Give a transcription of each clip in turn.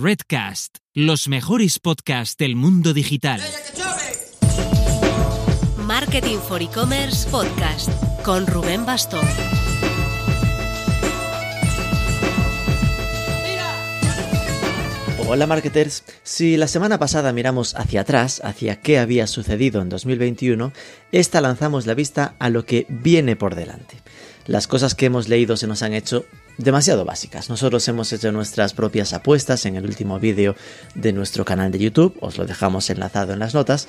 Redcast, los mejores podcasts del mundo digital. Marketing for E-Commerce Podcast con Rubén Bastón. Hola marketers, si la semana pasada miramos hacia atrás, hacia qué había sucedido en 2021, esta lanzamos la vista a lo que viene por delante. Las cosas que hemos leído se nos han hecho demasiado básicas. Nosotros hemos hecho nuestras propias apuestas en el último vídeo de nuestro canal de YouTube, os lo dejamos enlazado en las notas,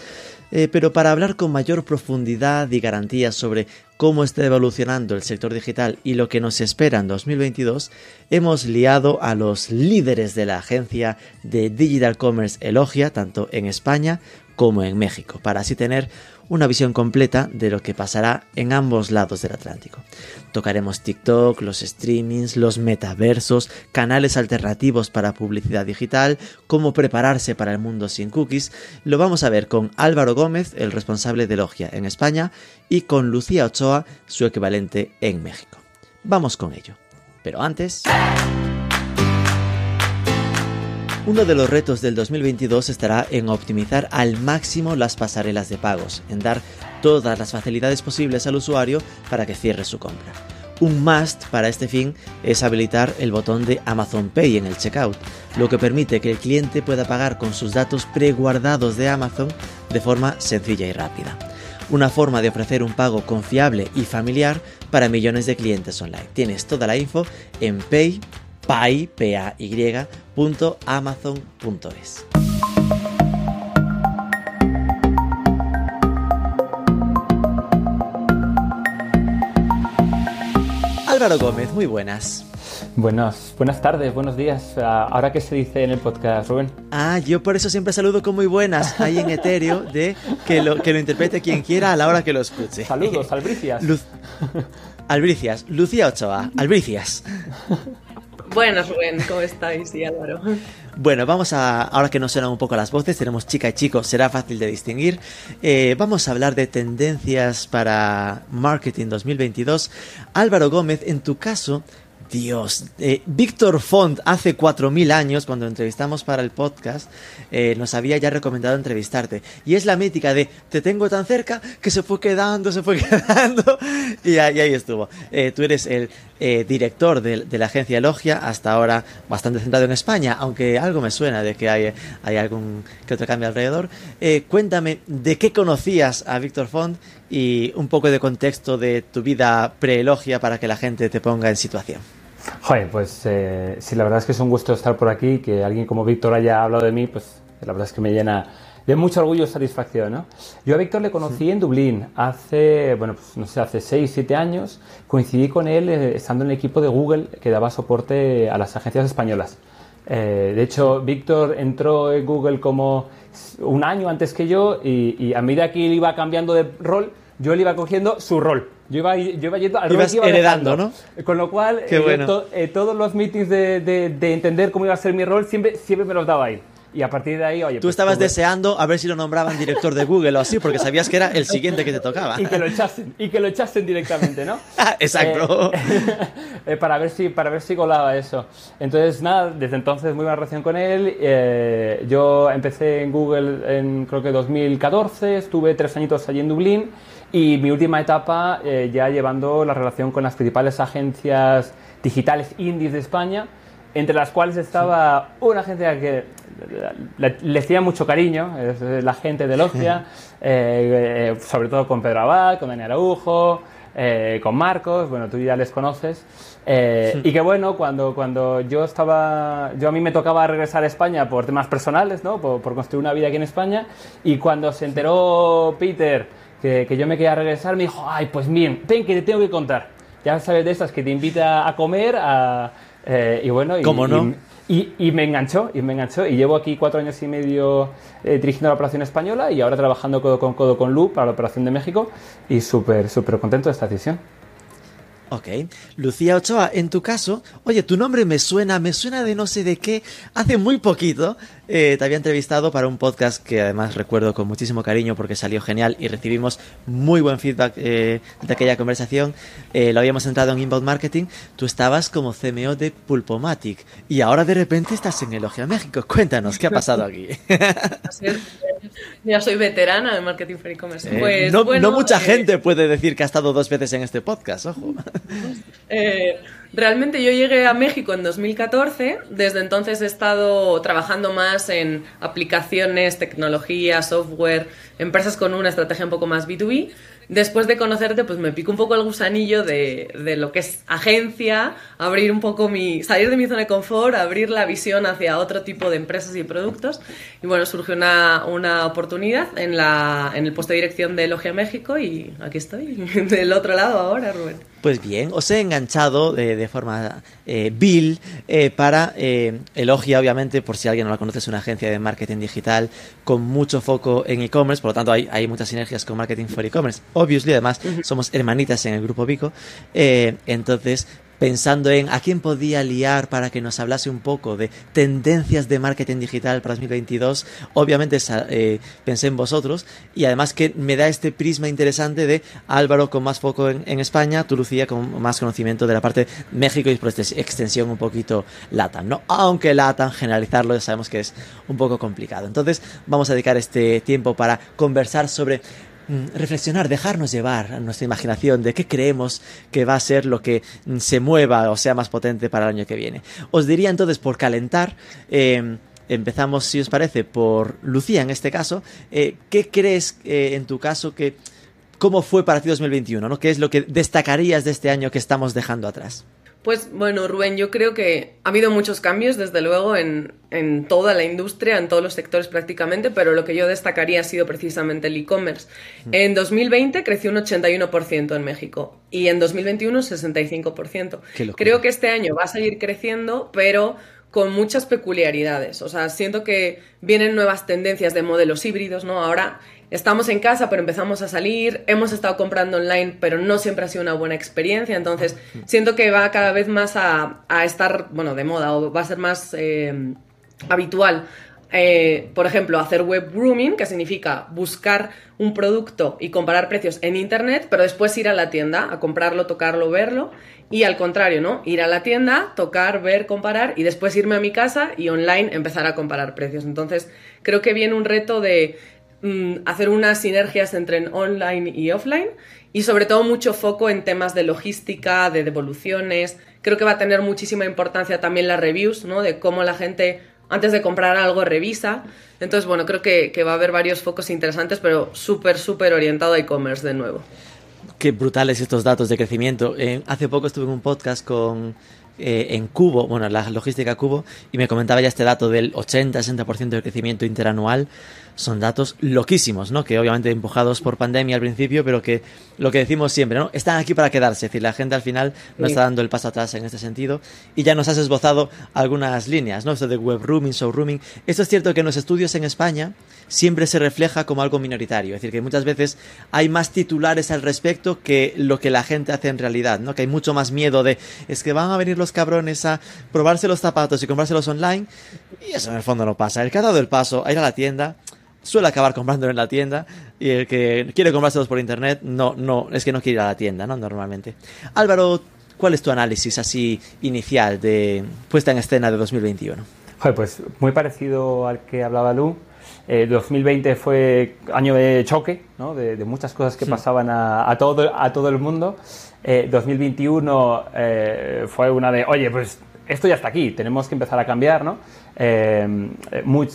eh, pero para hablar con mayor profundidad y garantías sobre cómo está evolucionando el sector digital y lo que nos espera en 2022, hemos liado a los líderes de la agencia de Digital Commerce Elogia, tanto en España como en México, para así tener una visión completa de lo que pasará en ambos lados del Atlántico. Tocaremos TikTok, los streamings, los metaversos, canales alternativos para publicidad digital, cómo prepararse para el mundo sin cookies. Lo vamos a ver con Álvaro Gómez, el responsable de Logia en España, y con Lucía Ochoa, su equivalente en México. Vamos con ello. Pero antes... Uno de los retos del 2022 estará en optimizar al máximo las pasarelas de pagos, en dar todas las facilidades posibles al usuario para que cierre su compra. Un must para este fin es habilitar el botón de Amazon Pay en el checkout, lo que permite que el cliente pueda pagar con sus datos preguardados de Amazon de forma sencilla y rápida. Una forma de ofrecer un pago confiable y familiar para millones de clientes online. Tienes toda la info en pay pay, Amazon.es. Álvaro Gómez, muy buenas. Buenas, buenas tardes, buenos días. Ah, ahora qué se dice en el podcast, Rubén. Ah, yo por eso siempre saludo con muy buenas ahí en etéreo de que lo, que lo interprete quien quiera a la hora que lo escuche. Saludos, Albricias. Albricias, Lucía Ochoa, Albricias. Buenas, Rubén, ¿cómo estáis? Y Álvaro. Bueno, vamos a, ahora que nos suenan un poco las voces, tenemos chica y chico, será fácil de distinguir. Eh, vamos a hablar de tendencias para Marketing 2022. Álvaro Gómez, en tu caso, Dios, eh, Víctor Font hace 4.000 años, cuando entrevistamos para el podcast, eh, nos había ya recomendado entrevistarte. Y es la mítica de, te tengo tan cerca que se fue quedando, se fue quedando. y, ahí, estuvo. Tú eres el director de, la agencia Logia, hasta ahora bastante centrado en España, aunque algo me suena de que hay, algún que otro cambio alrededor. cuéntame, ¿de qué conocías a Víctor Font y un poco de contexto de tu vida pre-Logia para que la gente te ponga en situación? Joder, pues eh, sí, la verdad es que es un gusto estar por aquí, que alguien como Víctor haya hablado de mí, pues la verdad es que me llena de mucho orgullo y satisfacción, ¿no? Yo a Víctor le conocí en Dublín hace, bueno, pues no sé, hace 6, 7 años. Coincidí con él eh, estando en el equipo de Google que daba soporte a las agencias españolas. Eh, de hecho, Víctor entró en Google como un año antes que yo y, y a medida que él iba cambiando de rol, yo le iba cogiendo su rol. Yo iba, yo iba yendo al Ibas heredando, ¿no? Con lo cual, eh, eh, todos los meetings de, de, entender cómo iba a ser mi rol siempre, siempre me los daba ahí. Y a partir de ahí, oye. Tú pues estabas deseando a ver si lo nombraban director de Google o así, porque sabías que era el siguiente que te tocaba. y que lo echasen, y que lo echasen directamente, ¿no? Ah, exacto. Eh, para, ver si, para ver si colaba eso. Entonces, nada, desde entonces muy buena relación con él. yo empecé en Google en creo que 2014, estuve tres añitos allí en Dublín. Y mi última etapa eh, ya llevando la relación con las principales agencias digitales indies de España, entre las cuales estaba una agencia que le, hacía mucho cariño, la gente de Logia, eh, eh, sobre todo con Pedro Abad, con Dani Araujo, con Marcos, bueno, tú ya les conoces. Y que bueno, cuando, cuando yo estaba, yo a mí me tocaba regresar a España por temas personales, ¿no? por, por construir una vida aquí en España, y cuando se enteró Peter que, yo me quería regresar, me dijo, ay, pues bien, ven que te tengo que contar. Ya sabes de estas que te invita a comer, eh, y bueno... Y, ¿Cómo no? Y, me enganchó, y me enganchó, y llevo aquí cuatro años y medio eh, dirigiendo la operación española y ahora trabajando codo con codo con Lu para la operación de México y súper, súper contento de esta decisión. Ok. Lucía Ochoa, en tu caso, oye, tu nombre me suena, me suena de no sé de qué. Hace muy poquito eh, te había entrevistado para un podcast que además recuerdo con muchísimo cariño porque salió genial y recibimos muy buen feedback eh, de aquella conversación. Eh, lo habíamos entrado en Inbound Marketing. Tú estabas como CMO de Pulpomatic y ahora de repente estás en Elogia México. Cuéntanos, ¿qué ha pasado aquí? ya soy veterana de marketing for e-commerce. Pues, no, no, mucha gente puede decir que ha estado dos veces en este podcast, ojo. Realmente yo llegué a México en 2014, desde entonces he estado trabajando más en aplicaciones, tecnología, software, empresas con una estrategia un poco más B2B después de conocerte, pues me pico un poco el gusanillo de, de, lo que es agencia, abrir un poco mi, salir de mi zona de confort, abrir la visión hacia otro tipo de empresas y productos. Y bueno, surgió una, una oportunidad en, la, en el puesto de dirección de Elogia México y aquí estoy, del otro lado ahora, Rubén. Pues bien, os he enganchado de, de forma eh, bill eh, para eh, Elogia, obviamente, por si alguien no la conoce, es una agencia de marketing digital con mucho foco en e-commerce, por lo tanto hay, hay muchas sinergias con marketing for e-commerce obviously, además somos hermanitas en el grupo Vico. Eh, entonces, pensando en a quién podía liar para que nos hablase un poco de tendencias de marketing digital para 2022, obviamente eh, pensé en vosotros y además que me da este prisma interesante de Álvaro con más foco en, en España, tú Lucía con más conocimiento de la parte México y por extensión un poquito LATAM, ¿no? Aunque LATAM, generalizarlo ya sabemos que es un poco complicado. Entonces vamos a dedicar este tiempo para conversar sobre reflexionar, dejarnos llevar a nuestra imaginación de qué creemos que va a ser lo que mm, se mueva o sea más potente para el año que viene. Os diría entonces, por calentar, eh, empezamos, si os parece, por Lucía en este caso. Eh, ¿Qué crees eh, en tu caso que... ¿Cómo fue para ti 2021? ¿no? ¿Qué es lo que destacarías de este año que estamos dejando atrás? Pues bueno, Rubén, yo creo que ha habido muchos cambios, desde luego, en, en, toda la industria, en todos los sectores prácticamente, pero lo que yo destacaría ha sido precisamente el e-commerce. Mm. En 2020 creció un 81% en México y en 2021 un 65%. Creo que este año va a seguir creciendo, pero con muchas peculiaridades. O sea, siento que vienen nuevas tendencias de modelos híbridos, ¿no? Ahora estamos en casa, pero empezamos a salir, hemos estado comprando online, pero no siempre ha sido una buena experiencia, entonces siento que va cada vez más a, estar, bueno, de moda o va a ser más eh, habitual. Eh, por ejemplo, hacer web grooming, que significa buscar un producto y comparar precios en Internet, pero después ir a la tienda a comprarlo, tocarlo, verlo. Y al contrario, ¿no? Ir a la tienda, tocar, ver, comparar y después irme a mi casa y online empezar a comparar precios. Entonces, creo que viene un reto de hacer unas sinergias entre online y offline y sobre todo mucho foco en temas de logística, de devoluciones. Creo que va a tener muchísima importancia también las reviews, ¿no? De cómo la gente antes de comprar algo revisa. Entonces, bueno, creo que, que va a haber varios focos interesantes, pero súper, súper orientado a e-commerce de nuevo. Qué brutales estos datos de crecimiento. Eh, hace poco estuve en un podcast con eh, en Cubo, bueno, la logística Cubo, y me comentaba ya este dato del 80-60% de crecimiento interanual son datos loquísimos, ¿no? Que obviamente empujados por pandemia al principio, pero que lo que decimos siempre, ¿no? Están aquí para quedarse, es decir, la gente al final no está dando el paso atrás en este sentido y ya nos has esbozado algunas líneas, ¿no? Esto de web rooming, show rooming. Esto es cierto que en los estudios en España siempre se refleja como algo minoritario, es decir, que muchas veces hay más titulares al respecto que lo que la gente hace en realidad, ¿no? Que hay mucho más miedo de es que van a venir los cabrones a probarse los zapatos y comprárselos online y eso en el fondo no pasa. El que ha dado el paso a ir a la tienda suele acabar comprándolo en la tienda y el que quiere comprárselos por internet no, no, es que no quiere ir a la tienda, ¿no? Normalmente. Álvaro, ¿cuál es tu análisis así inicial de puesta en escena de 2021? pues muy parecido al que hablaba Lu. 2020 eh, fue año de choque, ¿no? de, muchas cosas que pasaban a, todo, a todo el mundo. 2021 eh, eh, fue una de, oye, pues esto ya está aquí, tenemos que empezar a cambiar, ¿no?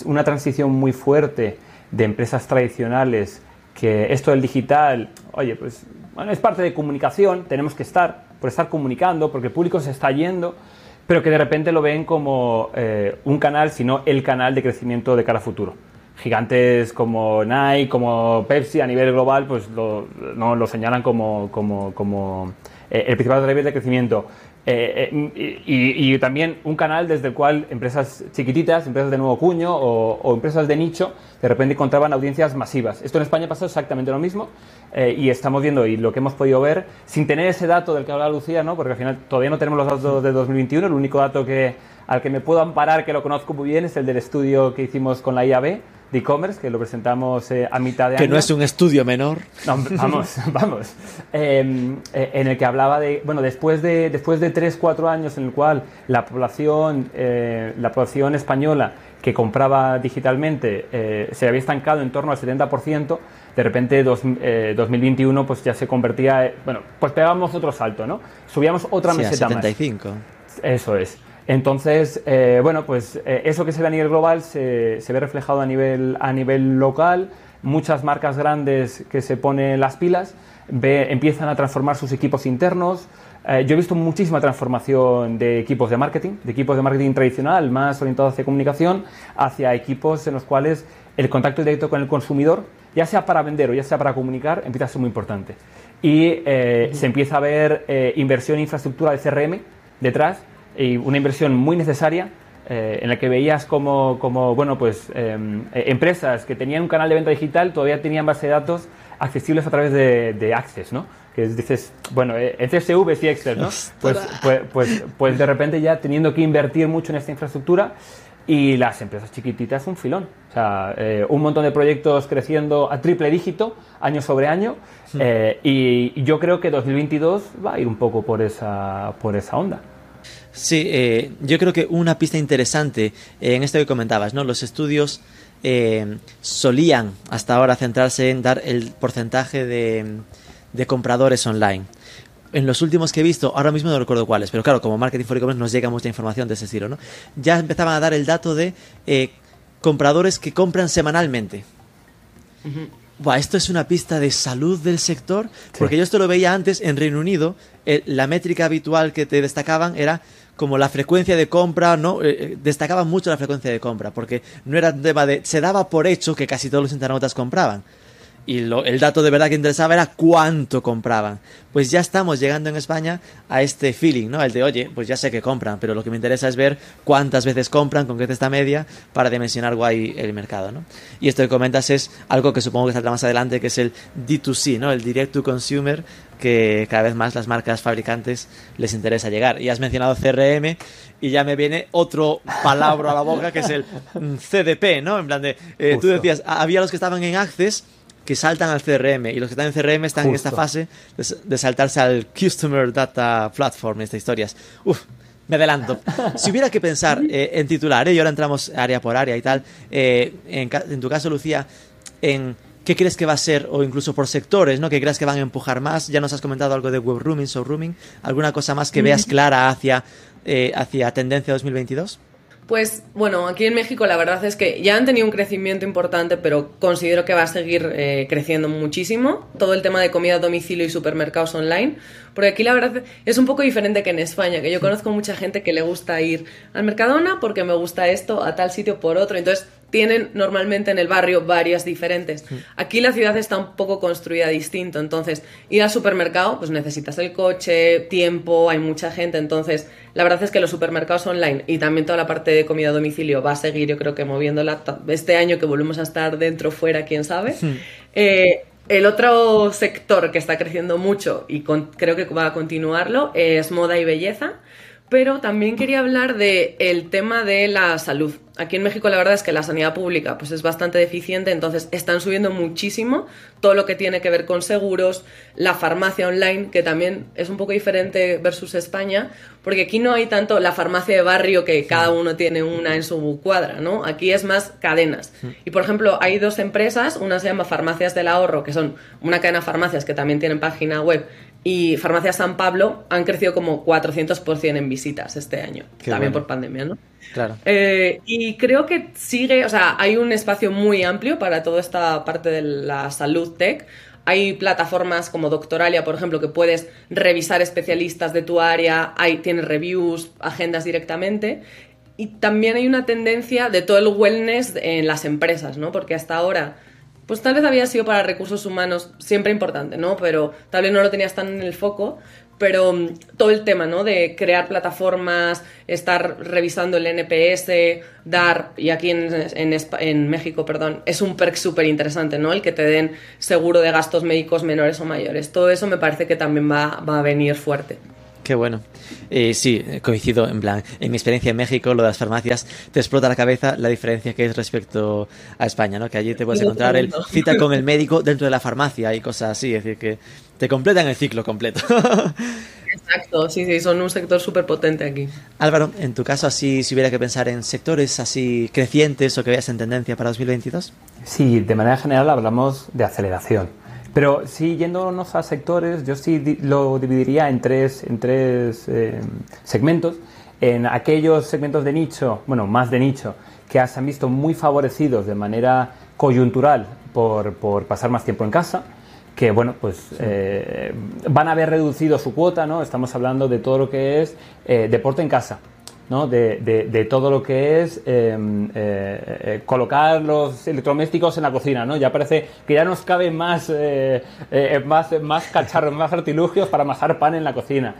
una transición muy fuerte de empresas tradicionales que esto del digital, oye, pues es parte de comunicación, tenemos que estar, por estar comunicando, porque el público se está yendo, pero que de repente lo ven como eh, un canal, sino el canal de crecimiento de cara a futuro. Gigantes como Nike, como Pepsi a nivel global, pues lo, no, lo señalan como, como, como eh, el principal driver de crecimiento. Eh, eh, y, también un canal desde el cual empresas chiquititas, empresas de nuevo cuño o, empresas de nicho, de repente encontraban audiencias masivas. Esto en España pasó exactamente lo mismo eh, y estamos viendo y lo que hemos podido ver, sin tener ese dato del que habla Lucía, ¿no? porque al final todavía no tenemos los datos de 2021, el único dato que, al que me puedo amparar, que lo conozco muy bien, es el del estudio que hicimos con la IAB de e-commerce, que lo presentamos eh, a mitad de año. Que no es un estudio menor. vamos, vamos. Em, eh, en el que hablaba de, bueno, después de, después de 3, 4 años en el cual la población, eh, la población española que compraba digitalmente se había estancado en torno al 70%, de repente dos, 2021 pues ya se convertía, bueno, pues pegábamos otro salto, ¿no? Subíamos otra meseta 75. Eso es. Entonces, eh, bueno, pues eh, eso que se ve a nivel global se, ve reflejado a nivel, a nivel local. Muchas marcas grandes que se ponen las pilas empiezan a transformar sus equipos internos. Eh, yo he visto muchísima transformación de equipos de marketing, de equipos de marketing tradicional, más orientados hacia comunicación, hacia equipos en los cuales el contacto directo con el consumidor, ya sea para vender o ya sea para comunicar, empieza a ser muy importante. Y se empieza a ver inversión en infraestructura de CRM detrás y una inversión muy necesaria eh, en la que veías como, como bueno, pues, eh, empresas que tenían un canal de venta digital todavía tenían base de datos accesibles a través de, de Access, ¿no? Que dices, bueno, en eh, CSV y Excel, ¿no? Pues, pues, pues, pues, de repente ya teniendo que invertir mucho en esta infraestructura y las empresas chiquititas un filón. O sea, un montón de proyectos creciendo a triple dígito año sobre año y, y yo creo que 2022 va a ir un poco por esa, por esa onda. Sí, eh, yo creo que una pista interesante en esto que comentabas, ¿no? Los estudios eh, solían hasta ahora centrarse en dar el porcentaje de, compradores online. En los últimos que he visto, ahora mismo no recuerdo cuáles, pero claro, como Marketing for E-Commerce nos llega mucha información de ese estilo, ¿no? Ya empezaban a dar el dato de eh, compradores que compran semanalmente esto es una pista de salud del sector, porque yo esto lo veía antes en Reino Unido, eh, la métrica habitual que te destacaban era como la frecuencia de compra, ¿no? Eh, eh, destacaban mucho la frecuencia de compra, porque no era un tema de... se daba por hecho que casi todos los internautas compraban y el dato de verdad que interesaba era cuánto compraban. Pues ya estamos llegando en España a este feeling, ¿no? El de, oye, pues ya sé que compran, pero lo que me interesa es ver cuántas veces compran, con qué esta media, para dimensionar guay el mercado, ¿no? Y esto que comentas es algo que supongo que saldrá más adelante, que es el D2C, ¿no? El Direct to Consumer, que cada vez más las marcas fabricantes les interesa llegar. Y has mencionado CRM y ya me viene otro palabra a la boca, que es el CDP, ¿no? En plan de, eh, tú decías, había los que estaban en Access que saltan al CRM y los que están en CRM están en esta fase de, saltarse al Customer Data Platform, estas historias. Uf, me adelanto. Si hubiera que pensar eh, en titular, ¿eh? y ahora entramos área por área y tal, eh, en, tu caso, Lucía, en qué crees que va a ser, o incluso por sectores, ¿no? ¿Qué crees que van a empujar más? Ya nos has comentado algo de web rooming, show rooming. ¿Alguna cosa más que veas clara hacia, hacia tendencia 2022? Pues bueno, aquí en México la verdad es que ya han tenido un crecimiento importante, pero considero que va a seguir eh, creciendo muchísimo. Todo el tema de comida a domicilio y supermercados online. Porque aquí la verdad es un poco diferente que en España, que yo conozco mucha gente que le gusta ir al Mercadona porque me gusta esto, a tal sitio por otro. Entonces tienen normalmente en el barrio varias diferentes. Aquí la ciudad está un poco construida distinto, entonces ir al supermercado, pues necesitas el coche, tiempo, hay mucha gente, entonces la verdad es que los supermercados online y también toda la parte de comida a domicilio va a seguir, yo creo que moviéndola este año que volvemos a estar dentro, fuera, quién sabe. Eh, el otro sector que está creciendo mucho y creo que va a continuarlo es moda y belleza pero también quería hablar del el tema de la salud. Aquí en México la verdad es que la sanidad pública pues es bastante deficiente, entonces están subiendo muchísimo todo lo que tiene que ver con seguros, la farmacia online, que también es un poco diferente versus España, porque aquí no hay tanto la farmacia de barrio que cada uno tiene una en su cuadra, ¿no? Aquí es más cadenas. Y por ejemplo, hay dos empresas, una se llama Farmacias del Ahorro, que son una cadena de farmacias que también tienen página web y Farmacia San Pablo han crecido como 400% en visitas este año, también por pandemia, ¿no? Claro. Eh, y creo que sigue, o sea, hay un espacio muy amplio para toda esta parte de la salud tech. Hay plataformas como Doctoralia, por ejemplo, que puedes revisar especialistas de tu área, hay, tienes reviews, agendas directamente. Y también hay una tendencia de todo el wellness en las empresas, ¿no? Porque hasta ahora pues tal vez había sido para recursos humanos siempre importante, ¿no? Pero tal vez no lo tenías tan en el foco. pero mm, todo el tema, ¿no? De crear plataformas, estar revisando el NPS, dar, y aquí en, en, en México, perdón, es un perk súper interesante, ¿no? El que te den seguro de gastos médicos menores o mayores. Todo eso me parece que también va, va a venir fuerte. Qué bueno. Eh, sí, coincido, en plan, en mi experiencia en México, lo de las farmacias, te explota la cabeza la diferencia que es respecto a España, ¿no? Que allí te puedes encontrar el cita con el médico dentro de la farmacia y cosas así, es decir, que te completan el ciclo completo. Exacto, sí, sí, son un sector súper potente aquí. Álvaro, en tu caso, así, si hubiera que pensar en sectores así crecientes o que veas en tendencia para 2022? Sí, de manera general hablamos de aceleración pero sí, yéndonos a sectores, yo sí lo dividiría en tres, en tres eh, segmentos. En aquellos segmentos de nicho, bueno, más de nicho, que se han visto muy favorecidos de manera coyuntural por, por pasar más tiempo en casa, que bueno, pues eh, van a haber reducido su cuota, ¿no? Estamos hablando de todo lo que es eh, deporte en casa, ¿no? de, de, todo lo que es em, eh, eh, colocar los electrodomésticos en la cocina. ¿no? Ya parece que ya nos cabe más, eh, más, más cacharros, más artilugios para amasar pan en la cocina.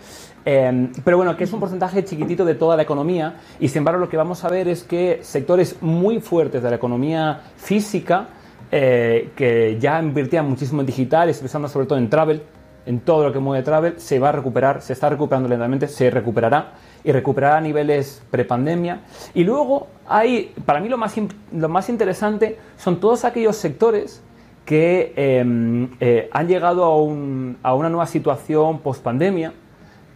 Em, pero bueno, que es un porcentaje chiquitito de toda la economía y sin embargo lo que vamos a ver es que sectores muy fuertes de la economía física, que ya invertían muchísimo en digital, pensando sobre todo en travel, en todo lo que mueve travel, se va a recuperar, se está recuperando lentamente, se recuperará y recuperar a niveles prepandemia. Y luego hay, para mí lo más, lo más interesante son todos aquellos sectores que em, eh, han llegado a, un, a, una nueva situación post-pandemia,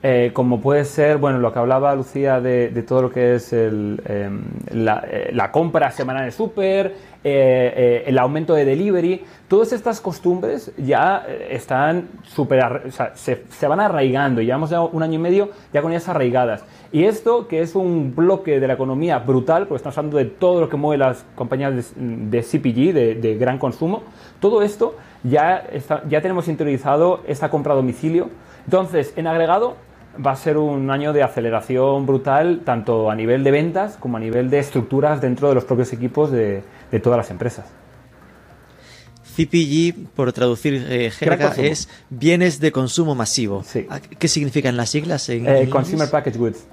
eh, como puede ser, bueno, lo que hablaba Lucía de, de todo lo que es el, em, la, eh, la, compra semanal de súper, eh, eh, el aumento de delivery, todas estas costumbres ya eh, están super, o sea, se, se, van arraigando, llevamos ya un año y medio ya con ellas arraigadas. Y esto, que es un bloque de la economía brutal, porque estamos hablando de todo lo que mueve las compañías de, de CPG, de, de, gran consumo, todo esto ya, está, ya tenemos interiorizado esta compra a domicilio. Entonces, en agregado, va a ser un año de aceleración brutal, tanto a nivel de ventas como a nivel de estructuras dentro de los propios equipos de, de todas las empresas. CPG, por traducir eh, jerga, es bienes de consumo masivo. Sí. ¿Qué significan las siglas? En, eh, consumer Package Goods.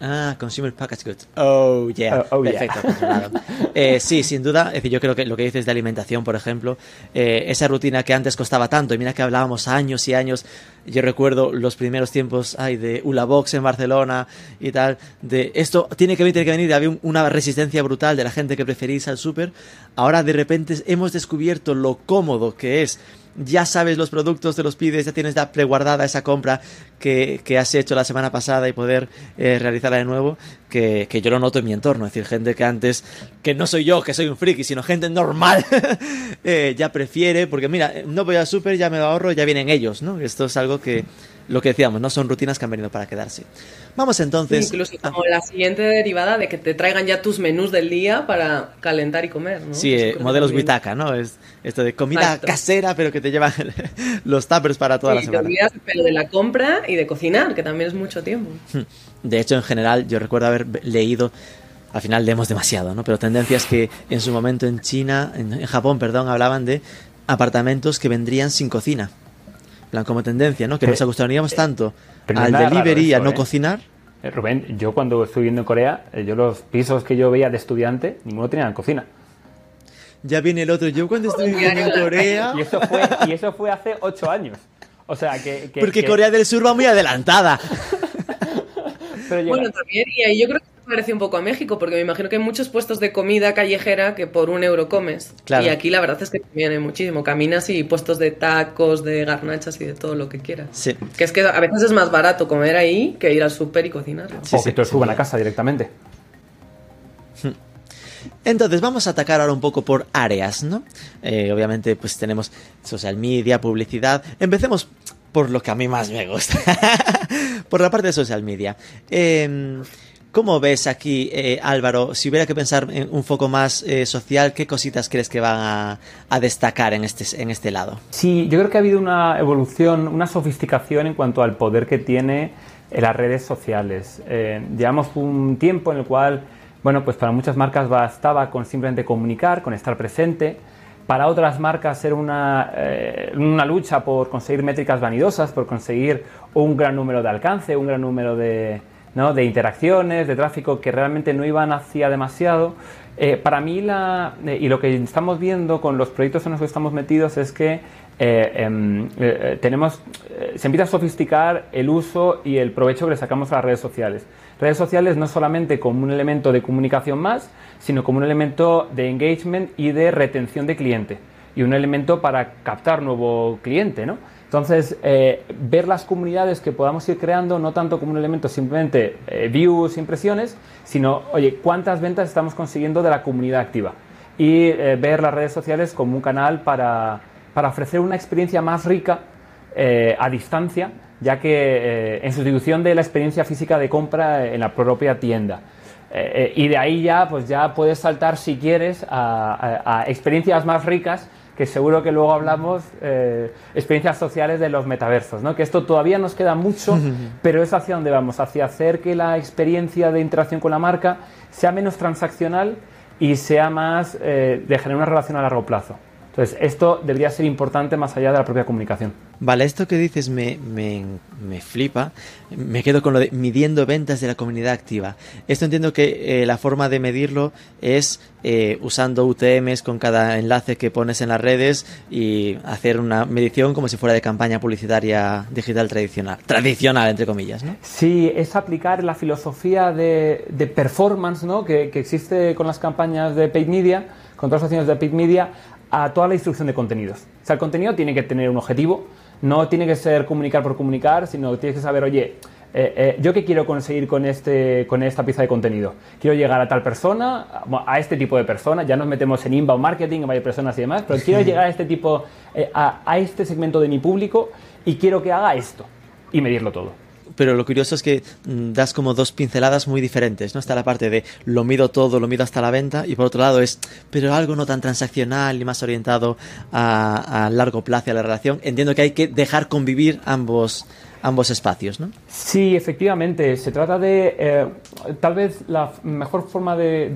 Ah, Consumer Package Goods. Oh, yeah. Oh, oh Perfecto. Yeah. eh, sí, sin duda. Es decir, yo creo que lo que dices de alimentación, por ejemplo, eh, esa rutina que antes costaba tanto, y mira que hablábamos años y años. Yo recuerdo los primeros tiempos ay, de Ula Box en Barcelona y tal. De esto tiene que venir, tiene que venir. Había una resistencia brutal de la gente que preferís al súper. Ahora de repente hemos descubierto lo cómodo que es ya sabes los productos, te los pides, ya tienes ya preguardada esa compra que, que has hecho la semana pasada y poder eh, realizarla de nuevo, que, yo lo noto en mi entorno. Es decir, gente que antes, que no soy yo, que soy un friki, sino gente normal, eh, ya prefiere, porque mira, no voy al súper, ya me lo ahorro, ya vienen ellos, ¿no? Esto es algo que, lo que decíamos, no son rutinas que han venido para quedarse. Vamos entonces. Incluso como la siguiente derivada de que te traigan ya tus menús del día para calentar y comer, ¿no? Sí, eh, modelos Witaka, ¿no? Es esto de comida Exacto. casera, pero que te llevan los tuppers para toda sí, la semana. Te olvidas pero de la compra y de cocinar, que también es mucho tiempo. De hecho, en general, yo recuerdo haber leído al final leemos demasiado, ¿no? Pero tendencias que en su momento en China, en Japón, perdón, hablaban de apartamentos que vendrían sin cocina plan como tendencia, ¿no? Que nos acostumbríamos tanto Pero al delivery y eso, a no ¿eh? cocinar. Eh, Rubén, yo cuando estuve viviendo en Corea, eh, yo los pisos que yo veía de estudiante, ninguno tenía cocina. Ya viene el otro. Yo cuando estuve viviendo en Corea. Y eso fue, y eso fue hace ocho años. O sea, que. que Porque que- Corea del Sur va muy adelantada. pero Bueno, también, y ahí yo creo que parece un poco a México, porque me imagino que hay muchos puestos de comida callejera que por un euro comes. Claro. Y aquí la verdad es que también hay muchísimo. Caminas y puestos de tacos, de garnachas y de todo lo que quieras. Sí. Que es que a veces es más barato comer ahí que ir al súper y cocinarlo. Sí, o sí, que te lo suban a casa directamente. Entonces vamos a atacar ahora un poco por áreas, ¿no? Eh, obviamente pues tenemos social media, publicidad. Empecemos por lo que a mí más me gusta. por la parte de social media. Eh, ¿Cómo ves aquí, eh, Álvaro, si hubiera que pensar en un foco más eh, social, qué cositas crees que van a, a destacar en este, en este lado? Sí, yo creo que ha habido una evolución, una sofisticación en cuanto al poder que tiene en las redes sociales. Eh, llevamos un tiempo en el cual, bueno, pues para muchas marcas bastaba con simplemente comunicar, con estar presente, para otras marcas ser una, eh, una lucha por conseguir métricas vanidosas, por conseguir un gran número de alcance, un gran número de, ¿no? de interacciones, de tráfico que realmente no iban hacia demasiado. Eh, para mí, la, eh, y lo que estamos viendo con los proyectos en los que estamos metidos es que eh, em, tenemos, se empieza a sofisticar el uso y el provecho que le sacamos a las redes sociales. Redes sociales no solamente como un elemento de comunicación más, sino como un elemento de engagement y de retención de cliente y un elemento para captar nuevo cliente, ¿no? Entonces, eh, ver las comunidades que podamos ir creando, no tanto como un elemento simplemente eh, views, impresiones, sino, oye, cuántas ventas estamos consiguiendo de la comunidad activa. Y eh, ver las redes sociales como un canal para, para ofrecer una experiencia más rica a distancia, ya que en sustitución de la experiencia física de compra en la propia tienda. y de ahí ya, pues ya puedes saltar, si quieres, a experiencias más ricas que seguro que luego hablamos, eh, experiencias sociales de los metaversos, ¿no? que esto todavía nos queda mucho, pero es hacia dónde vamos, hacia hacer que la experiencia de interacción con la marca sea menos transaccional y sea más eh, de generar una relación a largo plazo. Entonces, esto debería ser importante más allá de la propia comunicación. Vale, esto que dices me, me, me flipa. Me quedo con lo de midiendo ventas de la comunidad activa. Esto entiendo que eh, la forma de medirlo es eh, usando UTMs con cada enlace que pones en las redes y hacer una medición como si fuera de campaña publicitaria digital tradicional. Tradicional, entre comillas, ¿no? Sí, es aplicar la filosofía de, de performance ¿no? que, que existe con las campañas de paid media, con todas las acciones de paid media, a toda la instrucción de contenidos. O sea, el contenido tiene que tener un objetivo, no tiene que ser comunicar por comunicar, sino tienes que saber, oye, eh, eh, ¿yo qué quiero conseguir con, este, con esta pieza de contenido? Quiero llegar a tal persona, a este tipo de persona, ya nos metemos en inbound marketing, en varias personas y demás, pero quiero llegar a este tipo, eh, a, a este segmento de mi público y quiero que haga esto y medirlo todo pero lo curioso es que mm, das como dos pinceladas muy diferentes, ¿no? Está la parte de lo mido todo, lo mido hasta la venta, y por otro lado es, pero algo no tan transaccional y más orientado a, largo plazo a la relación. Entiendo que hay que dejar convivir ambos, ambos espacios, ¿no? Sí, efectivamente. Se trata de, eh, tal vez la mejor forma de,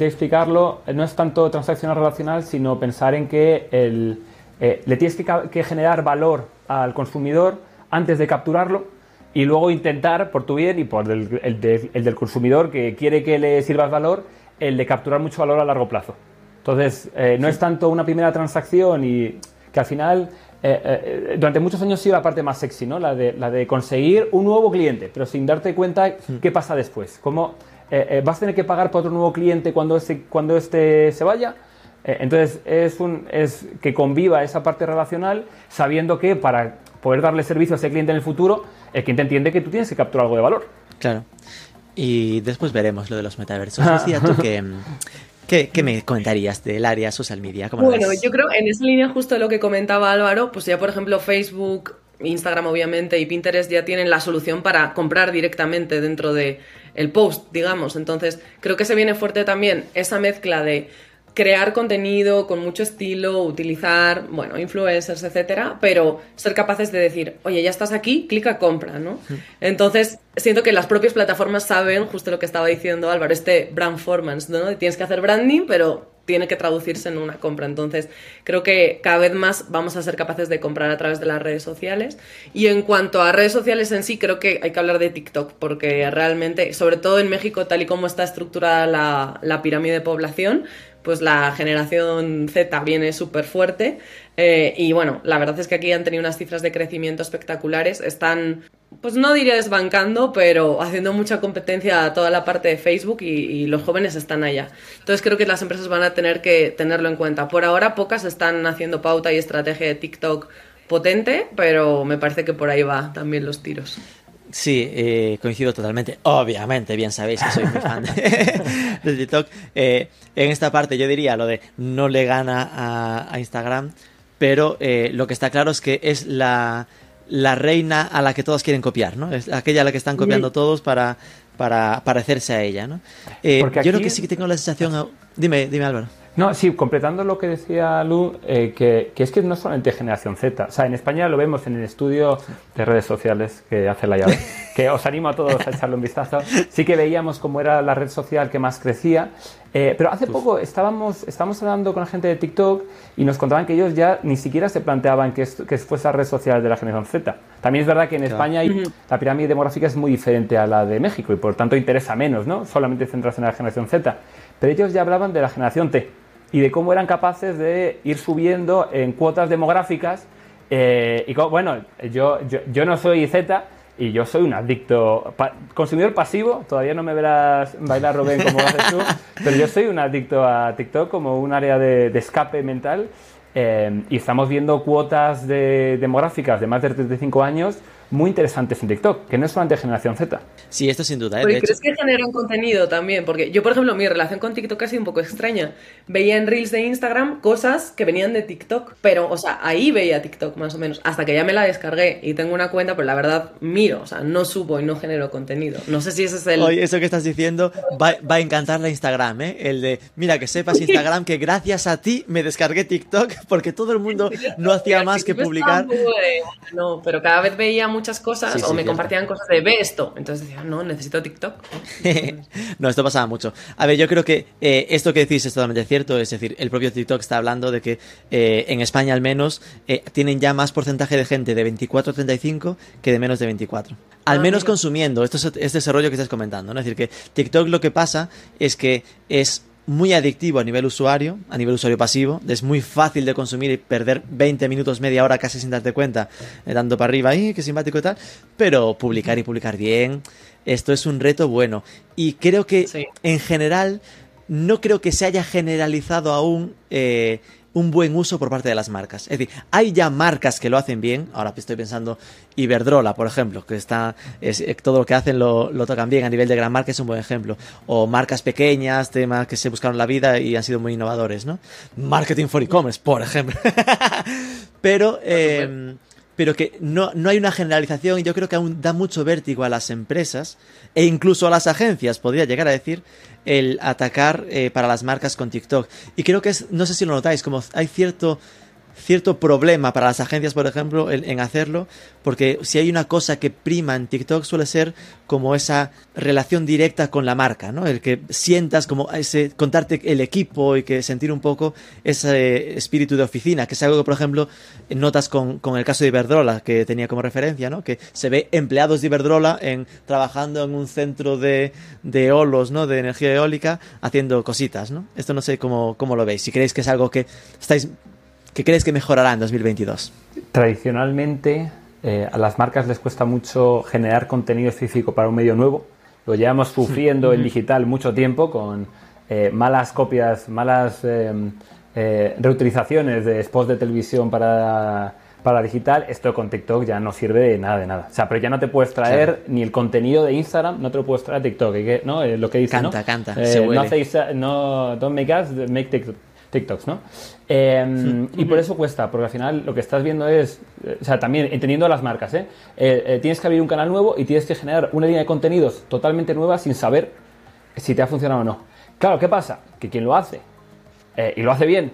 explicarlo no es tanto transaccional relacional, sino pensar en que eh, le tienes que generar valor al consumidor antes de capturarlo y luego intentar, por tu bien y por el, el, del consumidor que quiere que le sirvas valor, el de capturar mucho valor a largo plazo. Entonces, eh, no es tanto una primera transacción y que al final, eh, eh, durante muchos años ha sido la parte más sexy, ¿no? La de, la de conseguir un nuevo cliente, pero sin darte cuenta qué pasa después. ¿Cómo vas a tener que pagar por otro nuevo cliente cuando este, cuando este se vaya? entonces, es, un, es que conviva esa parte relacional sabiendo que para poder darle servicio a ese cliente en el futuro, el cliente entiende que tú tienes que capturar algo de valor. Claro. Y después veremos lo de los metaversos. Decía tú que... ¿Qué, me comentarías del área social media? bueno, yo creo en esa línea justo de lo que comentaba Álvaro, pues ya por ejemplo Facebook, Instagram obviamente y Pinterest ya tienen la solución para comprar directamente dentro de el post, digamos. Entonces creo que se viene fuerte también esa mezcla de crear contenido con mucho estilo, utilizar, bueno, influencers, etcétera, pero ser capaces de decir, oye, ya estás aquí, clica compra, ¿no? Entonces, siento que las propias plataformas saben justo lo que estaba diciendo Álvaro, este brandformance, ¿no? Tienes que hacer branding, pero tiene que traducirse en una compra. Entonces, creo que cada vez más vamos a ser capaces de comprar a través de las redes sociales. Y en cuanto a redes sociales en sí, creo que hay que hablar de TikTok, porque realmente, sobre todo en México, tal y como está estructurada la, la pirámide de población, pues la generación Z viene súper fuerte. Eh, y bueno, la verdad es que aquí han tenido unas cifras de crecimiento espectaculares. Están, pues no diría desbancando, pero haciendo mucha competencia a toda la parte de Facebook y, los jóvenes están allá. Entonces creo que las empresas van a tener que tenerlo en cuenta. Por ahora pocas están haciendo pauta y estrategia de TikTok potente, pero me parece que por ahí va también los tiros. Sí, eh, coincido totalmente. Obviamente, bien sabéis que soy muy fan de, TikTok. Eh, en esta parte yo diría lo de no le gana a, Instagram, pero eh, lo que está claro es que es la, reina a la que todos quieren copiar, ¿no? Es aquella a la que están copiando todos para, para parecerse a ella, ¿no? Yo creo que sí que tengo la sensación... Dime, dime Álvaro. No, sí, completando lo que decía Lu, eh, que, es que no solamente generación Z. O sea, en España lo vemos en el estudio de redes sociales que hace la llave, que os animo a todos a echarle un vistazo. Sí que veíamos cómo era la red social que más crecía Eh, pero hace poco estábamos, estábamos hablando con la gente de TikTok y nos contaban que ellos ya ni siquiera se planteaban que, esto- que fuese la red social de la generación Z. También es verdad que en España hay- la pirámide demográfica es muy diferente a la de México y por tanto interesa menos, ¿no? Solamente centrarse en la generación Z. Pero ellos ya hablaban de la generación T y de cómo eran capaces de ir subiendo en cuotas demográficas. eh, y bueno, yo, yo, yo no soy Z, y yo soy un adicto, pa- consumidor pasivo, todavía no me verás bailar Rubén como haces tú, pero yo soy un adicto a TikTok como un área de, de escape mental eh, y estamos viendo cuotas de, demográficas de más de 35 años muy interesantes en TikTok, que no es solamente generación Z. Sí, esto sin duda, ¿eh? Pero De ¿y crees hecho, que generan contenido también? Porque yo, por ejemplo, mi relación con TikTok ha sido un poco extraña. Veía en Reels de Instagram cosas que venían de TikTok, pero, o sea, ahí veía TikTok más o menos, hasta que ya me la descargué y tengo una cuenta, pero la verdad miro, o sea, no subo y no genero contenido. No sé si ese es el... Oye, eso que estás diciendo va, va a encantar la Instagram, ¿eh? El de, mira, que sepas Instagram que gracias a ti me descargué TikTok porque todo el mundo no hacía más que publicar. de, No, pero cada vez veía muchas cosas Sí, sí, o me cierto. compartían cosas de ve esto. Entonces decía, no, necesito TikTok. no, esto pasaba mucho. A ver, yo creo que eh, esto que decís es totalmente cierto. Es decir, el propio TikTok está hablando de que eh, en España al menos eh, tienen ya más porcentaje de gente de 24 a 35 que de menos de 24. Al Ah, menos mira. consumiendo. Esto es este desarrollo que estás comentando. ¿no? Es decir, que TikTok lo que pasa es que es muy adictivo a nivel usuario, a nivel usuario pasivo. Es muy fácil de consumir y perder 20 minutos, media hora casi sin darte cuenta, eh, dando para arriba, ¡ay, qué simpático y tal! Pero publicar y publicar bien, esto es un reto bueno. Y creo que Sí. en general, no creo que se haya generalizado aún eh, un buen uso por parte de las marcas. Es decir, hay ya marcas que lo hacen bien. Ahora estoy pensando Iberdrola, por ejemplo, que está es, eh, todo lo que hacen lo, lo tocan bien a nivel de gran marca es un buen ejemplo. O marcas pequeñas, temas que se buscaron la vida y han sido muy innovadores, ¿no? Marketing for e-commerce, por ejemplo. Pero eh, pero que no, no hay una generalización y yo creo que aún da mucho vértigo a las empresas e incluso a las agencias, podría llegar a decir, el atacar eh, para las marcas con TikTok. Y creo que es, no sé si lo notáis, como hay cierto cierto problema para las agencias, por ejemplo, en, hacerlo, porque si hay una cosa que prima en TikTok suele ser como esa relación directa con la marca, ¿no? El que sientas como ese contarte el equipo y que sentir un poco ese espíritu de oficina, que es algo que, por ejemplo, notas con, con el caso de Iberdrola, que tenía como referencia, ¿no? Que se ve empleados de Iberdrola en, trabajando en un centro de, de eolos, ¿no? De energía eólica, haciendo cositas, ¿no? Esto no sé cómo, cómo lo veis, si creéis que es algo que estáis que crees que mejorará en 2022. Tradicionalmente eh, a las marcas les cuesta mucho generar contenido específico para un medio nuevo. Lo llevamos sufriendo en digital mucho tiempo con eh, malas copias, malas eh, eh, reutilizaciones de spots de televisión para, para digital. Esto con TikTok ya no sirve de nada, de nada. O sea, pero ya no te puedes traer Claro. ni el contenido de Instagram, no te lo puedes traer a TikTok. ¿y qué? ¿no? Eh, lo que dice, Canta, ¿no? canta, Eh, se no hacéis, no, don't make us, make TikTok. TikToks, ¿no? Eh, y por eso cuesta, porque al final lo que estás viendo es, eh, o sea, también entendiendo las marcas, ¿eh? Eh, eh, tienes que abrir un canal nuevo y tienes que generar una línea de contenidos totalmente nueva sin saber si te ha funcionado o no. Claro, ¿qué pasa? Que quien lo hace y lo hace bien,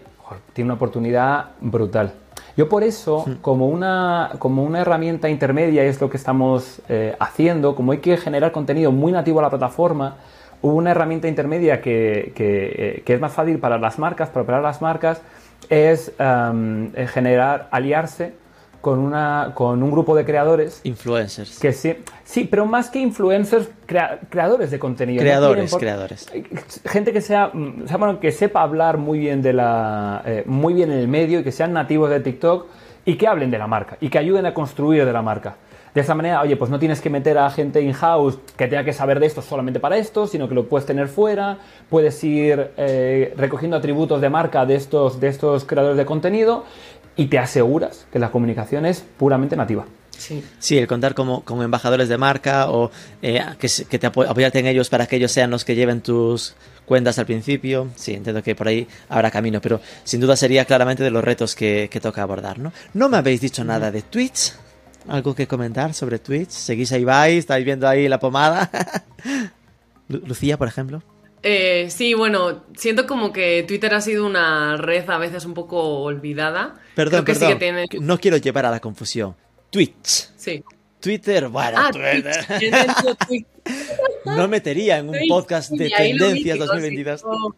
tiene una oportunidad brutal. Yo por eso, como una, como una herramienta intermedia, es lo que estamos haciendo, como hay que generar contenido muy nativo a la plataforma, hubo una herramienta intermedia que, que, que es más fácil para las marcas, para operar las marcas, es eh, generar, aliarse con, una, con un grupo de creadores Influencers. que sí, sí, pero más que influencers, crea- creadores de contenido. Creadores, por- creadores. Gente que sea, mm, o sea, bueno, que sepa hablar muy bien de la, eh, muy bien en el medio y que sean nativos de TikTok y que hablen de la marca y que ayuden a construir de la marca. De esa manera, oye, pues no tienes que meter a gente in-house que tenga que saber de esto solamente para esto, sino que lo puedes tener fuera, puedes ir eh, recogiendo atributos de marca de estos, de estos creadores de contenido y te aseguras que la comunicación es puramente nativa. Sí. Sí, el contar como, con embajadores de marca o eh, que, que te apo- apoyarte en ellos para que ellos sean los que lleven tus cuentas al principio. Sí, entiendo que por ahí habrá camino, pero sin duda sería claramente de los retos que, que toca abordar, ¿no? No me habéis dicho nada de Twitch. ¿Algo que comentar sobre Twitch? ¿Seguís ahí vais? ¿Estáis viendo ahí la pomada? Lu- Lucía, por ejemplo. Eh, sí, bueno, siento como que Twitter ha sido una red a veces un poco olvidada. Perdón, Creo que perdón. sí que tiene... que No quiero llevar a la confusión. Twitch. Sí. Twitter, bueno, Ah, Twitter. Twitch. No metería en un Twitch, podcast de tendencias mítico, 2022. sí, como-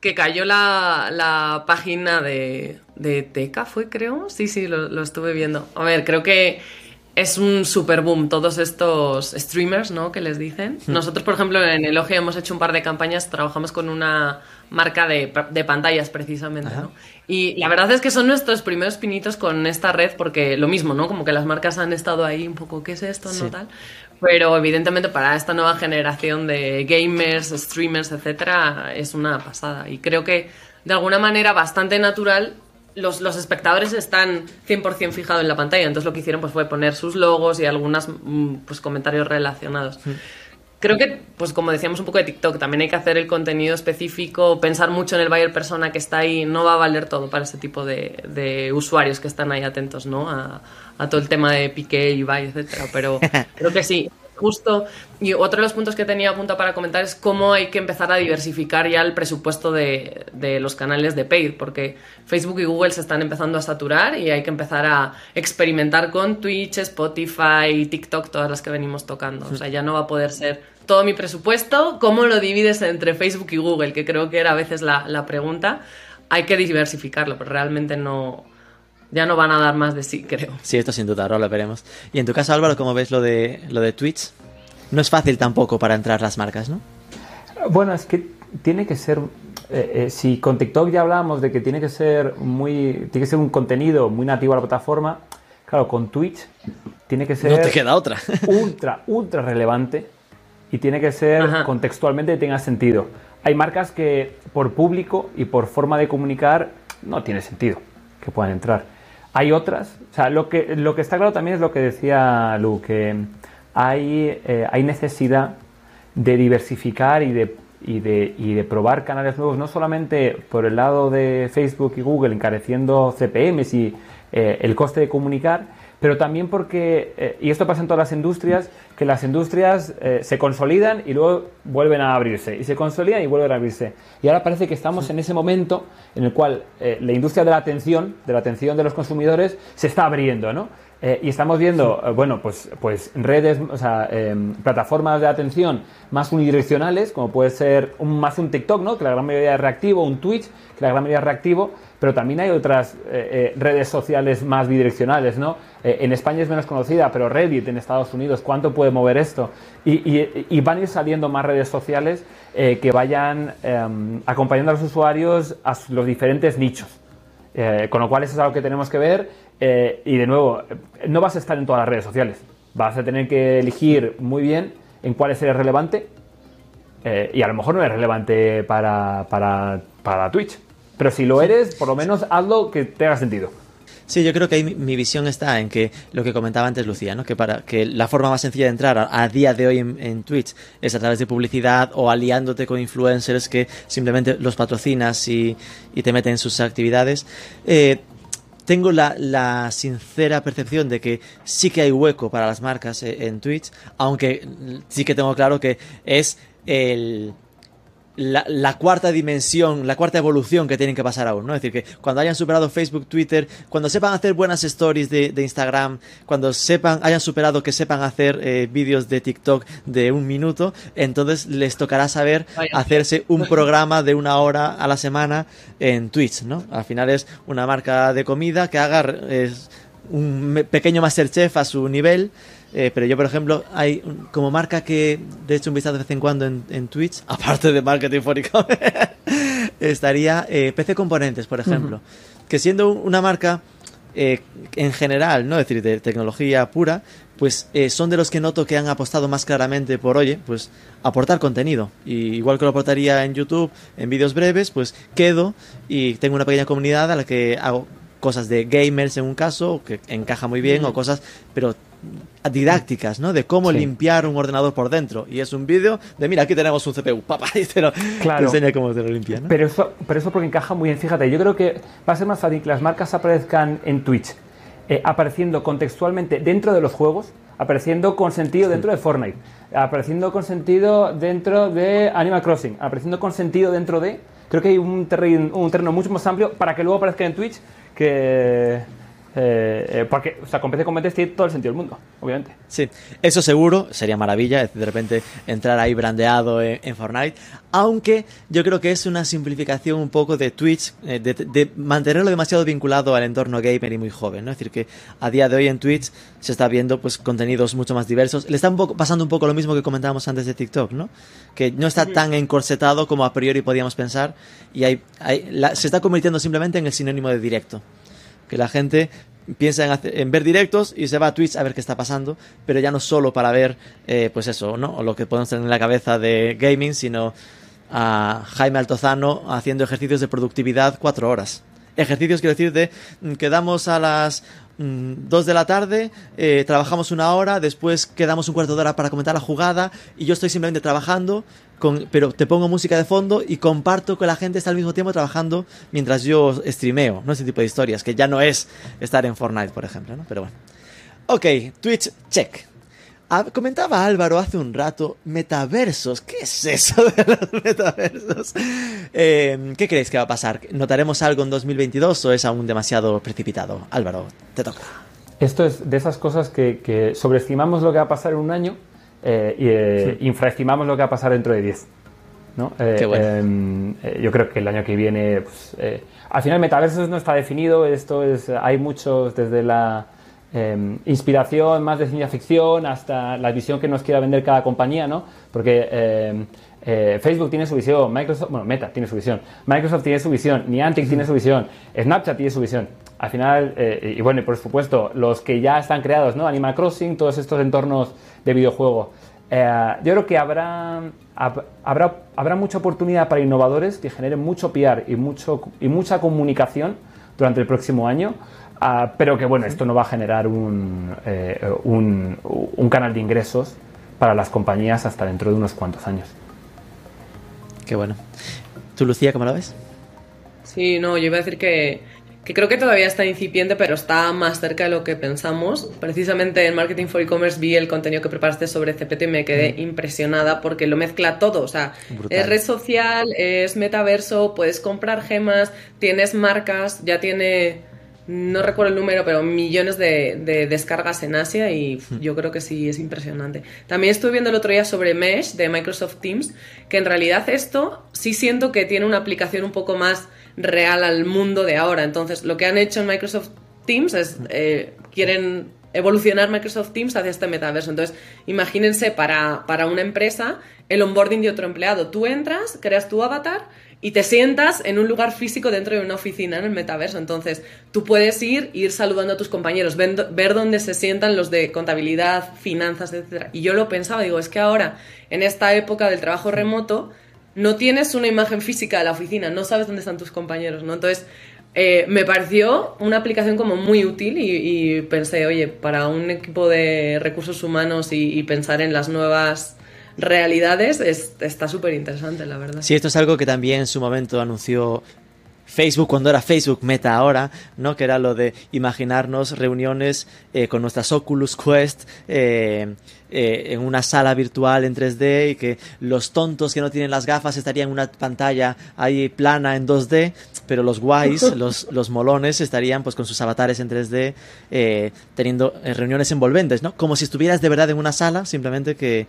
que cayó la, la página de, de Teca, ¿fue creo? Sí, sí, lo, lo estuve viendo. A ver, creo que es un super boom todos estos streamers, ¿no? Que les dicen. Nosotros, por ejemplo, en Elogio hemos hecho un par de campañas, trabajamos con una marca de, de pantallas precisamente. ¿no? Y la verdad es que son nuestros primeros pinitos con esta red porque lo mismo, ¿no? Como que las marcas han estado ahí un poco, ¿qué es esto? Sí. ¿No tal? Pero evidentemente para esta nueva generación de gamers, streamers, etcétera, es una pasada. Y creo que de alguna manera bastante natural los, los espectadores están 100% fijados en la pantalla, entonces lo que hicieron pues, fue poner sus logos y algunos pues, comentarios relacionados. Creo que, pues como decíamos un poco de TikTok, también hay que hacer el contenido específico, pensar mucho en el buyer persona que está ahí, no va a valer todo para ese tipo de, de usuarios que están ahí atentos ¿no? a, a todo el tema de Piqué, Ibai, etcétera. Pero creo que sí, justo. Y otro de los puntos que tenía apuntado para comentar es cómo hay que empezar a diversificar ya el presupuesto de, de los canales de paid, porque Facebook y Google se están empezando a saturar y hay que empezar a experimentar con Twitch, Spotify, TikTok, todas las que venimos tocando. O sea, ya no va a poder ser todo mi presupuesto, ¿cómo lo divides entre Facebook y Google? Que creo que era a veces la, la pregunta. Hay que diversificarlo, pero realmente no, ya no van a dar más de sí, creo. Sí, esto sin duda, ahora lo veremos. Y en tu caso, Álvaro, ¿cómo ves lo de, lo de Twitch? No es fácil tampoco para entrar las marcas, ¿no? Bueno, es que tiene que ser. eh, eh, si con TikTok ya hablábamos de que tiene que ser muy. Tiene que ser un contenido muy nativo a la plataforma. Claro, con Twitch tiene que ser No te queda otra. ultra, ultra relevante y tiene que ser Ajá. contextualmente que tenga sentido. Hay marcas que por público y por forma de comunicar no tiene sentido que puedan entrar. Hay otras, o sea, lo que, lo que está claro también es lo que decía Lu, que hay, eh, hay necesidad de diversificar y de, y, de, y de probar canales nuevos, no solamente por el lado de Facebook y Google encareciendo CPMs y eh, el coste de comunicar, pero también porque, eh, y esto pasa en todas las industrias, que las industrias eh, se consolidan y luego vuelven a abrirse, y se consolidan y vuelven a abrirse. Y ahora parece que estamos en ese momento en el cual eh, la industria de la atención, de la atención de los consumidores, se está abriendo, ¿no? Y estamos viendo, bueno, pues, pues redes, o sea, plataformas de atención más unidireccionales, como puede ser un, más un TikTok, ¿no? Que la gran mayoría es reactivo, un Twitch, que la gran mayoría es reactivo, pero también hay otras eh, eh, redes sociales más bidireccionales, ¿no? Eh, en España es menos conocida, pero Reddit en Estados Unidos, ¿cuánto puede mover esto? Y, van a ir saliendo más redes sociales que vayan em, acompañando a los usuarios a los diferentes nichos. Con lo cual eso es algo que tenemos que ver y de nuevo, no vas a estar en todas las redes sociales. Vas a tener que elegir muy bien en cuáles eres relevante y a lo mejor no eres relevante para, para, para Twitch. Pero si lo eres, por lo menos hazlo que tenga sentido. Sí, yo creo que ahí mi, mi visión está en que lo que comentaba antes Lucía, ¿no? que para que la forma más sencilla de entrar a, a día de hoy en, en Twitch es a través de publicidad o aliándote con influencers que simplemente los patrocinas y, y te meten en sus actividades. Eh, tengo la, la sincera percepción de que sí que hay hueco para las marcas eh, en Twitch, aunque sí que tengo claro que es el, la, la cuarta dimensión, la cuarta evolución que tienen que pasar aún, ¿no? Es decir, que cuando hayan superado Facebook, Twitter, cuando sepan hacer buenas stories de, de Instagram, cuando sepan, hayan superado que sepan hacer eh, vídeos de TikTok de un minuto, entonces les tocará saber hacerse un programa de una hora a la semana en Twitch, ¿no? Al final es una marca de comida que haga eh, un pequeño Masterchef a su nivel. Eh, pero yo, por ejemplo, hay como marca que de hecho un vistazo de vez en cuando en, en Twitch, aparte de Marketing for E-Commerce, estaría eh, PC Componentes, por ejemplo. Que siendo un- una marca eh, en general, ¿no? Es decir, de tecnología pura, pues eh, son de los que noto que han apostado más claramente por, oye, pues aportar contenido. Y igual que lo aportaría en YouTube, en vídeos breves, pues quedo y tengo una pequeña comunidad a la que hago cosas de gamers en un caso, que encaja muy bien, o cosas, pero didácticas, ¿no? De cómo Sí. limpiar un ordenador por dentro. Y es un vídeo de, mira, aquí tenemos un CPU, papá, y te, lo, te Claro. enseña cómo te lo limpia, ¿no? Pero eso, pero eso porque encaja muy bien. Fíjate, yo creo que va a ser más fácil que las marcas aparezcan en Twitch, eh, apareciendo contextualmente dentro de los juegos, apareciendo con sentido dentro de Fortnite, apareciendo con sentido dentro de Animal Crossing, apareciendo con sentido dentro de... Creo que hay un terreno, un terreno mucho más amplio para que luego aparezca en Twitch que, Eh, eh, porque, o sea, con PC Combates tiene todo el sentido del mundo, obviamente. Sí, eso seguro, sería maravilla, de repente entrar ahí brandeado en, Fortnite, aunque yo creo que es una simplificación un poco de Twitch, eh, de, mantenerlo demasiado vinculado al entorno gamer y muy joven, ¿no? Es decir, que a día de hoy en Twitch se está viendo pues contenidos mucho más diversos. Le está pasando un poco lo mismo que comentábamos antes de TikTok, ¿no? Que no está tan encorsetado como a priori podíamos pensar y hay, se está convirtiendo simplemente en el sinónimo de directo que la gente piensa en, ver directos y se va a Twitch a ver qué está pasando, pero ya no solo para ver, eh, pues eso, ¿no? Lo que podemos tener en la cabeza de gaming, sino a Jaime Altozano haciendo ejercicios de productividad cuatro horas. Ejercicios, quiero decir, de mm, quedamos a las Mm, dos de la tarde, eh, trabajamos una hora, después quedamos un cuarto de hora para comentar la jugada y yo estoy simplemente trabajando, con, pero te pongo música de fondo y comparto con la gente está al mismo tiempo trabajando mientras yo streameo, ¿no? Ese tipo de historias, que ya no es estar en Fortnite, por ejemplo, ¿no? Pero bueno. Ok, Twitch, check. Ah, comentaba Álvaro hace un rato, metaversos. ¿Qué es eso de los metaversos? Em, ¿Qué creéis que va a pasar? ¿Notaremos algo en 2022 o es aún demasiado precipitado? Álvaro, te toca. Esto es de esas cosas que, sobreestimamos lo que va a pasar en un año eh, y eh, infraestimamos lo que va a pasar dentro de 10. ¿no? Eh, em, yo creo que el año que viene, pues, al final, metaversos no está definido. Esto es, hay muchos desde la Em, inspiración más de ciencia ficción hasta la visión que nos quiera vender cada compañía, ¿no? Porque em, eh, Facebook tiene su visión, Microsoft, bueno, Meta tiene su visión, Microsoft tiene su visión, Niantic tiene su visión, Snapchat tiene su visión. Al final, eh, y bueno, y por supuesto, los que ya están creados, ¿no? Animal Crossing, todos estos entornos de videojuego. Eh, yo creo que habrá, habrá, habrá mucha oportunidad para innovadores que generen mucho PR y, mucho, y mucha comunicación durante el próximo año Ah, pero que bueno, esto no va a generar eh, un, un, canal de ingresos para las compañías hasta dentro de unos cuantos años. Qué bueno. ¿Tú, Lucía, cómo lo ves? Sí, no, yo iba a decir que, que creo que todavía está incipiente, pero está más cerca de lo que pensamos. Precisamente en Marketing for E-Commerce vi el contenido que preparaste sobre CPT y me quedé mm. impresionada porque lo mezcla todo. O sea, es red social, es metaverso, puedes comprar gemas, tienes marcas, ya tiene no recuerdo el número, pero millones de, descargas en Asia y yo creo que sí es impresionante. También estuve viendo el otro día sobre Mesh de Microsoft Teams, que en realidad esto sí siento que tiene una aplicación un poco más real al mundo de ahora. Entonces, lo que han hecho en Microsoft Teams es, eh, quieren evolucionar Microsoft Teams hacia este metaverso. Entonces, imagínense para, para una empresa el onboarding de otro empleado. Tú entras, creas tu avatar y te sientas en un lugar físico dentro de una oficina en el metaverso. Entonces, tú puedes ir, ir saludando a tus compañeros, ver, dónde se sientan los de contabilidad, finanzas, etc. Y yo lo pensaba, digo, es que ahora, en esta época del trabajo remoto, no tienes una imagen física de la oficina, no sabes dónde están tus compañeros, ¿no? Entonces, eh, me pareció una aplicación como muy útil y, pensé, oye, para un equipo de recursos humanos y pensar en las nuevas realidades está súper interesante, la verdad. Sí, esto es algo que también en su momento anunció Facebook cuando era Facebook Meta ahora, ¿no? Que era lo de imaginarnos reuniones eh, con nuestras Oculus Quest eh, eh, en una sala virtual en 3D y que los tontos que no tienen las gafas estarían en una pantalla ahí plana en 2D, pero los guays, los, los molones estarían pues con sus avatares en 3D teniendo reuniones envolventes, ¿no? Como si estuvieras de verdad en una sala, simplemente que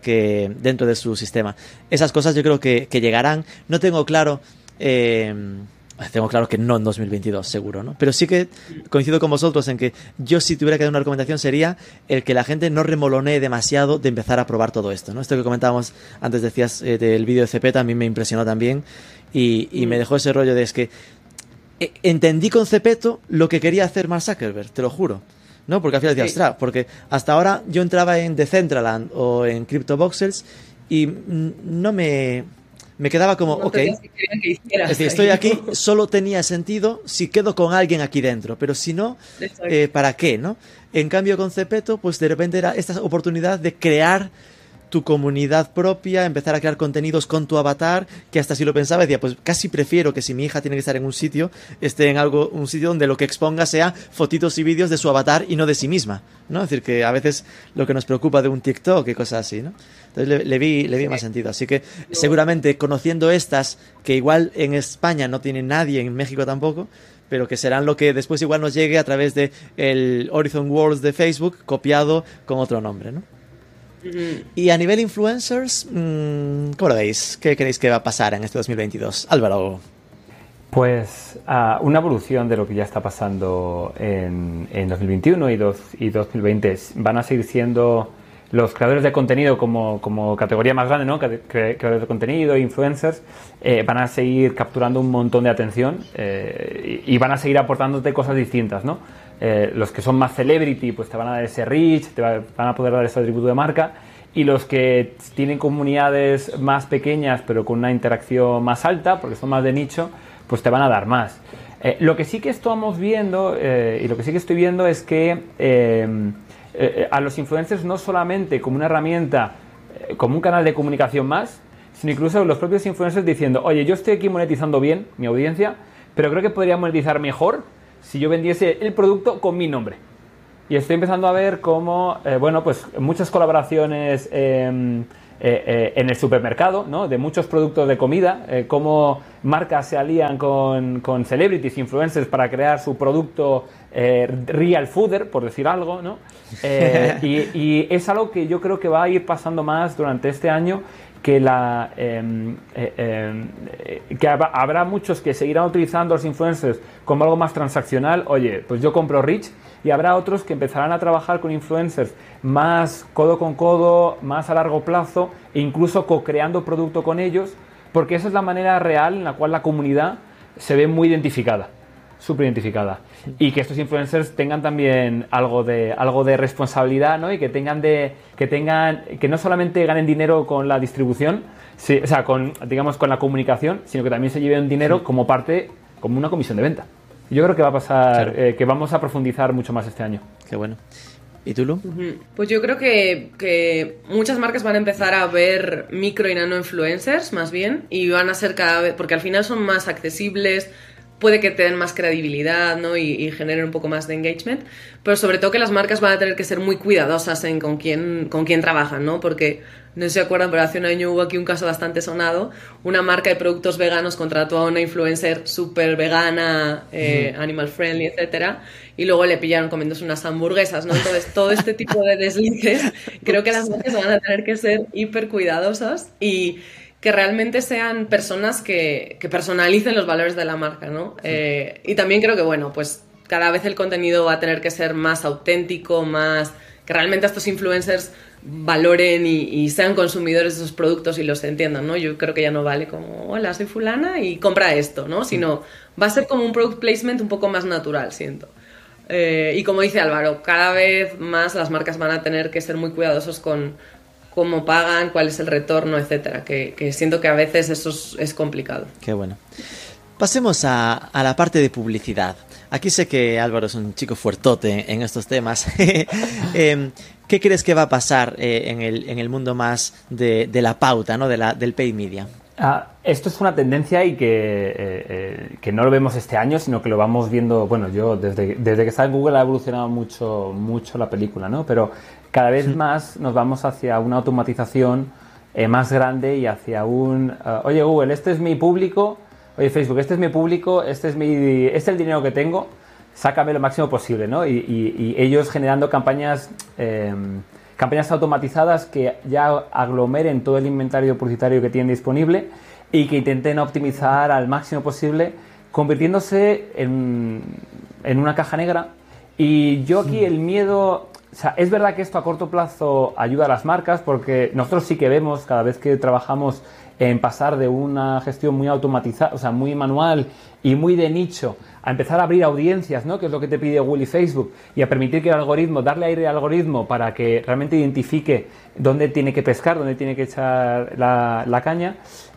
que dentro de su sistema. Esas cosas yo creo que, llegarán. No tengo claro. Eh, tengo claro que no en 2022, seguro, ¿no? Pero sí que coincido con vosotros en que yo si tuviera que dar una recomendación sería el que la gente no remolonee demasiado de empezar a probar todo esto, ¿no? Esto que comentábamos antes, decías eh, del vídeo de CP, también me impresionó también y, y, me dejó ese rollo de es que eh, entendí con Cepeto lo que quería hacer Mark Zuckerberg, te lo juro. ¿No? Porque al final decía, porque hasta ahora yo entraba en Decentraland o en CryptoVoxels y no me, me quedaba como, ok, es decir, estoy aquí, solo tenía sentido si quedo con alguien aquí dentro, pero si no, eh, ¿para qué, no? En cambio con Cepeto, pues de repente era esta oportunidad de crear tu comunidad propia, empezar a crear contenidos con tu avatar, que hasta si lo pensaba decía, pues casi prefiero que si mi hija tiene que estar en un sitio, esté en algo, un sitio donde lo que exponga sea fotitos y vídeos de su avatar y no de sí misma, ¿no? Es decir, que a veces lo que nos preocupa de un TikTok y cosas así, ¿no? Entonces le, vi, le vi más sentido. Así que seguramente conociendo estas, que igual en España no tiene nadie, en México tampoco, pero que serán lo que después igual nos llegue a través de el Horizon Worlds de Facebook, copiado con otro nombre, ¿no? Y a nivel influencers, mm, ¿cómo lo veis? ¿Qué creéis que va a pasar en este 2022? Álvaro. Pues uh, una evolución de lo que ya está pasando en, en 2021 y, dos, y 2020. Van a seguir siendo los creadores de contenido como, como categoría más grande, ¿no? Creadores de contenido, influencers, eh, van a seguir capturando un montón de atención eh, y, y, van a seguir aportándote cosas distintas, ¿no? Eh, los que son más celebrity, pues te van a dar ese reach, te van a poder dar ese atributo de marca. Y los que tienen comunidades más pequeñas, pero con una interacción más alta, porque son más de nicho, pues te van a dar más. Eh, lo que sí que estamos viendo, eh, y lo que sí que estoy viendo es que a los influencers no solamente como una herramienta, como un canal de comunicación más, sino incluso los propios influencers diciendo, oye, yo estoy aquí monetizando bien mi audiencia, pero creo que podría monetizar mejor si yo vendiese el producto con mi nombre. Y estoy empezando a ver cómo, eh, bueno, pues muchas colaboraciones em, eh, eh, en el supermercado, ¿no? De muchos productos de comida, cómo marcas se alían con, con, celebrities, influencers para crear su producto real fooder, por decir algo, ¿no? Y, y, es algo que yo creo que va a ir pasando más durante este año que, em, eh, em, eh, habrá muchos que seguirán utilizando los influencers como algo más transaccional. Oye, pues yo compro Rich y habrá otros que empezarán a trabajar con influencers más codo con codo, más a largo plazo e incluso co-creando producto con ellos, porque esa es la manera real en la cual la comunidad se ve muy identificada súper identificada. Y que estos influencers tengan también algo de, algo de responsabilidad, ¿no? Y que tengan de, que tengan, que no solamente ganen dinero con la distribución, o sea, con, digamos, con la comunicación, sino que también se lleven dinero como parte, como una comisión de venta. Yo creo que va a pasar, eh, que vamos a profundizar mucho más este año. Qué bueno. ¿Y tú, Lu? Pues yo creo que, que, muchas marcas van a empezar a ver micro y nano influencers, más bien, y van a ser cada vez, porque al final son más accesibles, puede que te den más credibilidad ¿no? y, y, generen un poco más de engagement, pero sobre todo que las marcas van a tener que ser muy cuidadosas en con quién, con quién trabajan, ¿no? porque no sé si se acuerdan, pero hace un año hubo aquí un caso bastante sonado, una marca de productos veganos contrató a una influencer súper vegana, eh, animal friendly, etcétera, y luego le pillaron comiéndose unas hamburguesas, ¿no? Entonces, todo este tipo de deslices, creo que las marcas van a tener que ser hiper cuidadosas y que realmente sean personas que, que, personalicen los valores de la marca, ¿no? Eh, y también creo que, bueno, pues cada vez el contenido va a tener que ser más auténtico, más... que realmente estos influencers valoren y, sean consumidores de esos productos y los entiendan, ¿no? Yo creo que ya no vale como, hola, soy fulana y compra esto, ¿no? Sino va a ser como un product placement un poco más natural, siento. Eh, y como dice Álvaro, cada vez más las marcas van a tener que ser muy cuidadosos con cómo pagan, cuál es el retorno, etcétera. Que, siento que a veces eso es, complicado. Qué bueno. Pasemos a, la parte de publicidad. Aquí sé que Álvaro es un chico fuertote en estos temas. Em, ¿Qué crees que va a pasar eh, en, el, en, el, mundo más de, la pauta, ¿no? de la, del paid media? Ah, esto es una tendencia y que, eh, eh, que, no lo vemos este año, sino que lo vamos viendo, bueno, yo desde, desde que está en Google ha evolucionado mucho, mucho la película, ¿no? Pero cada vez más nos vamos hacia una automatización eh, más grande y hacia un, uh, oye Google, este es mi público, oye Facebook, este es mi público, este es, mi, este es el dinero que tengo, sácame lo máximo posible, ¿no? Y, y, y ellos generando campañas, eh, campañas automatizadas que ya aglomeren todo el inventario publicitario que tienen disponible y que intenten optimizar al máximo posible, convirtiéndose en, en una caja negra. Y yo aquí el miedo o sea, es verdad que esto a corto plazo ayuda a las marcas porque nosotros sí que vemos cada vez que trabajamos en pasar de una gestión muy automatizada, o sea, muy manual y muy de nicho, a empezar a abrir audiencias, ¿no? Que es lo que te pide Google y Facebook, y a permitir que el algoritmo, darle aire al algoritmo para que realmente identifique dónde tiene que pescar, dónde tiene que echar la, caña.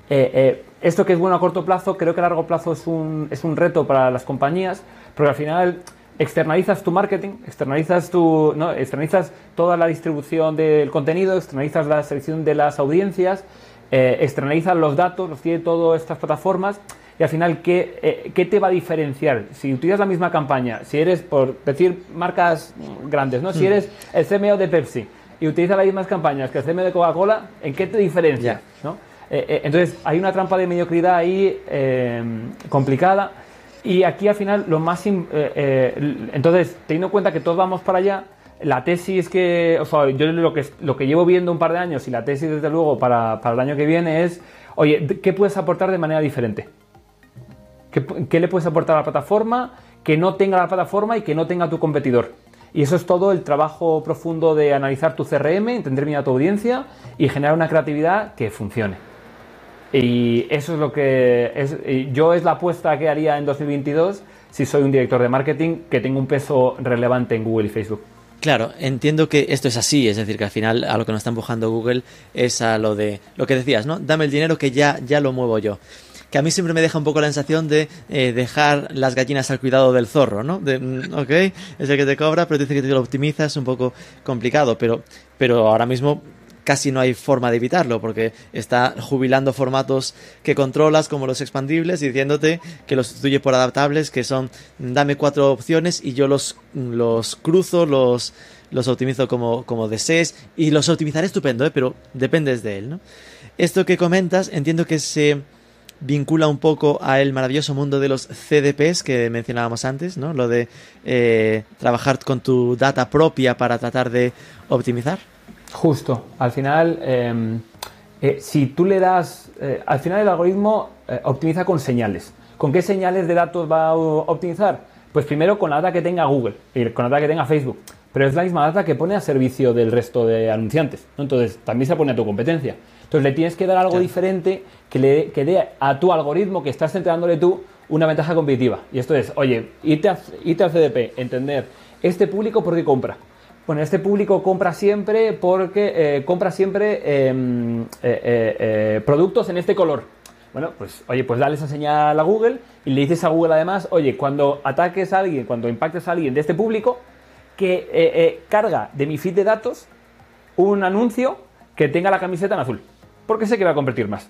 Eh, eh, esto que es bueno a corto plazo, creo que a largo plazo es un, es un reto para las compañías, porque al final externalizas tu marketing, externalizas, tu, ¿no? externalizas toda la distribución del contenido, externalizas la selección de las audiencias, eh, externalizas los datos, los tiene todas estas plataformas y al final, ¿qué, eh, ¿qué, te va a diferenciar? Si utilizas la misma campaña, si eres, por decir marcas grandes, ¿no? si mm. eres el CMO de Pepsi y utilizas las mismas campañas que el CMO de Coca-Cola, ¿en qué te diferencia? ¿no? Eh, entonces, hay una trampa de mediocridad ahí complicada Y aquí al final lo más... eh, eh, entonces, teniendo en cuenta que todos vamos para allá, la tesis que... O sea, yo lo que, lo que llevo viendo un par de años y la tesis desde luego para, para el año que viene es, oye, ¿qué puedes aportar de manera diferente? ¿Qué, qué le puedes aportar a la plataforma que no tenga la plataforma y que no tenga tu competidor? Y eso es todo el trabajo profundo de analizar tu CRM, entender bien a tu audiencia y generar una creatividad que funcione. Y eso es lo que es, yo es la apuesta que haría en 2022 si soy un director de marketing que tenga un peso relevante en Google y Facebook. Claro, entiendo que esto es así, es decir, que al final a lo que nos está empujando Google es a lo de lo que decías, ¿no? Dame el dinero que ya, ya lo muevo yo. Que a mí siempre me deja un poco la sensación de eh, dejar las gallinas al cuidado del zorro, ¿no? De, mm, ok, es el que te cobra, pero dice que te lo optimiza, es un poco complicado, pero, pero ahora mismo casi no hay forma de evitarlo porque está jubilando formatos que controlas como los expandibles y diciéndote que los sustituye por adaptables que son dame cuatro opciones y yo los, los cruzo, los, los optimizo como, como desees y los optimizaré estupendo, ¿eh? pero dependes de él. ¿no? Esto que comentas entiendo que se vincula un poco a maravilloso mundo de los CDPs que mencionábamos antes, ¿no? Lo de eh, trabajar con tu data propia para tratar de optimizar. Justo, al final, eh, eh, si tú le das, eh, al final el algoritmo eh, optimiza con señales. ¿Con qué señales de datos va a optimizar? Pues primero con la data que tenga Google y con la data que tenga Facebook. Pero es la misma data que pone a servicio del resto de anunciantes. ¿no? Entonces, también se pone a tu competencia. Entonces, le tienes que dar algo diferente que le que dé a tu algoritmo que estás entregándole tú una ventaja competitiva. Y esto es, oye, irte, a- irte al CDP, entender este público por qué compra. Bueno, este público compra siempre porque eh, compra siempre eh, eh, eh, eh, productos en este color. Bueno, pues oye, pues dale esa señal a Google y le dices a Google además, oye, cuando ataques a alguien, cuando impactes a alguien de este público, que eh, carga de mi feed de datos un anuncio que tenga la camiseta en azul, porque sé que va a convertir más.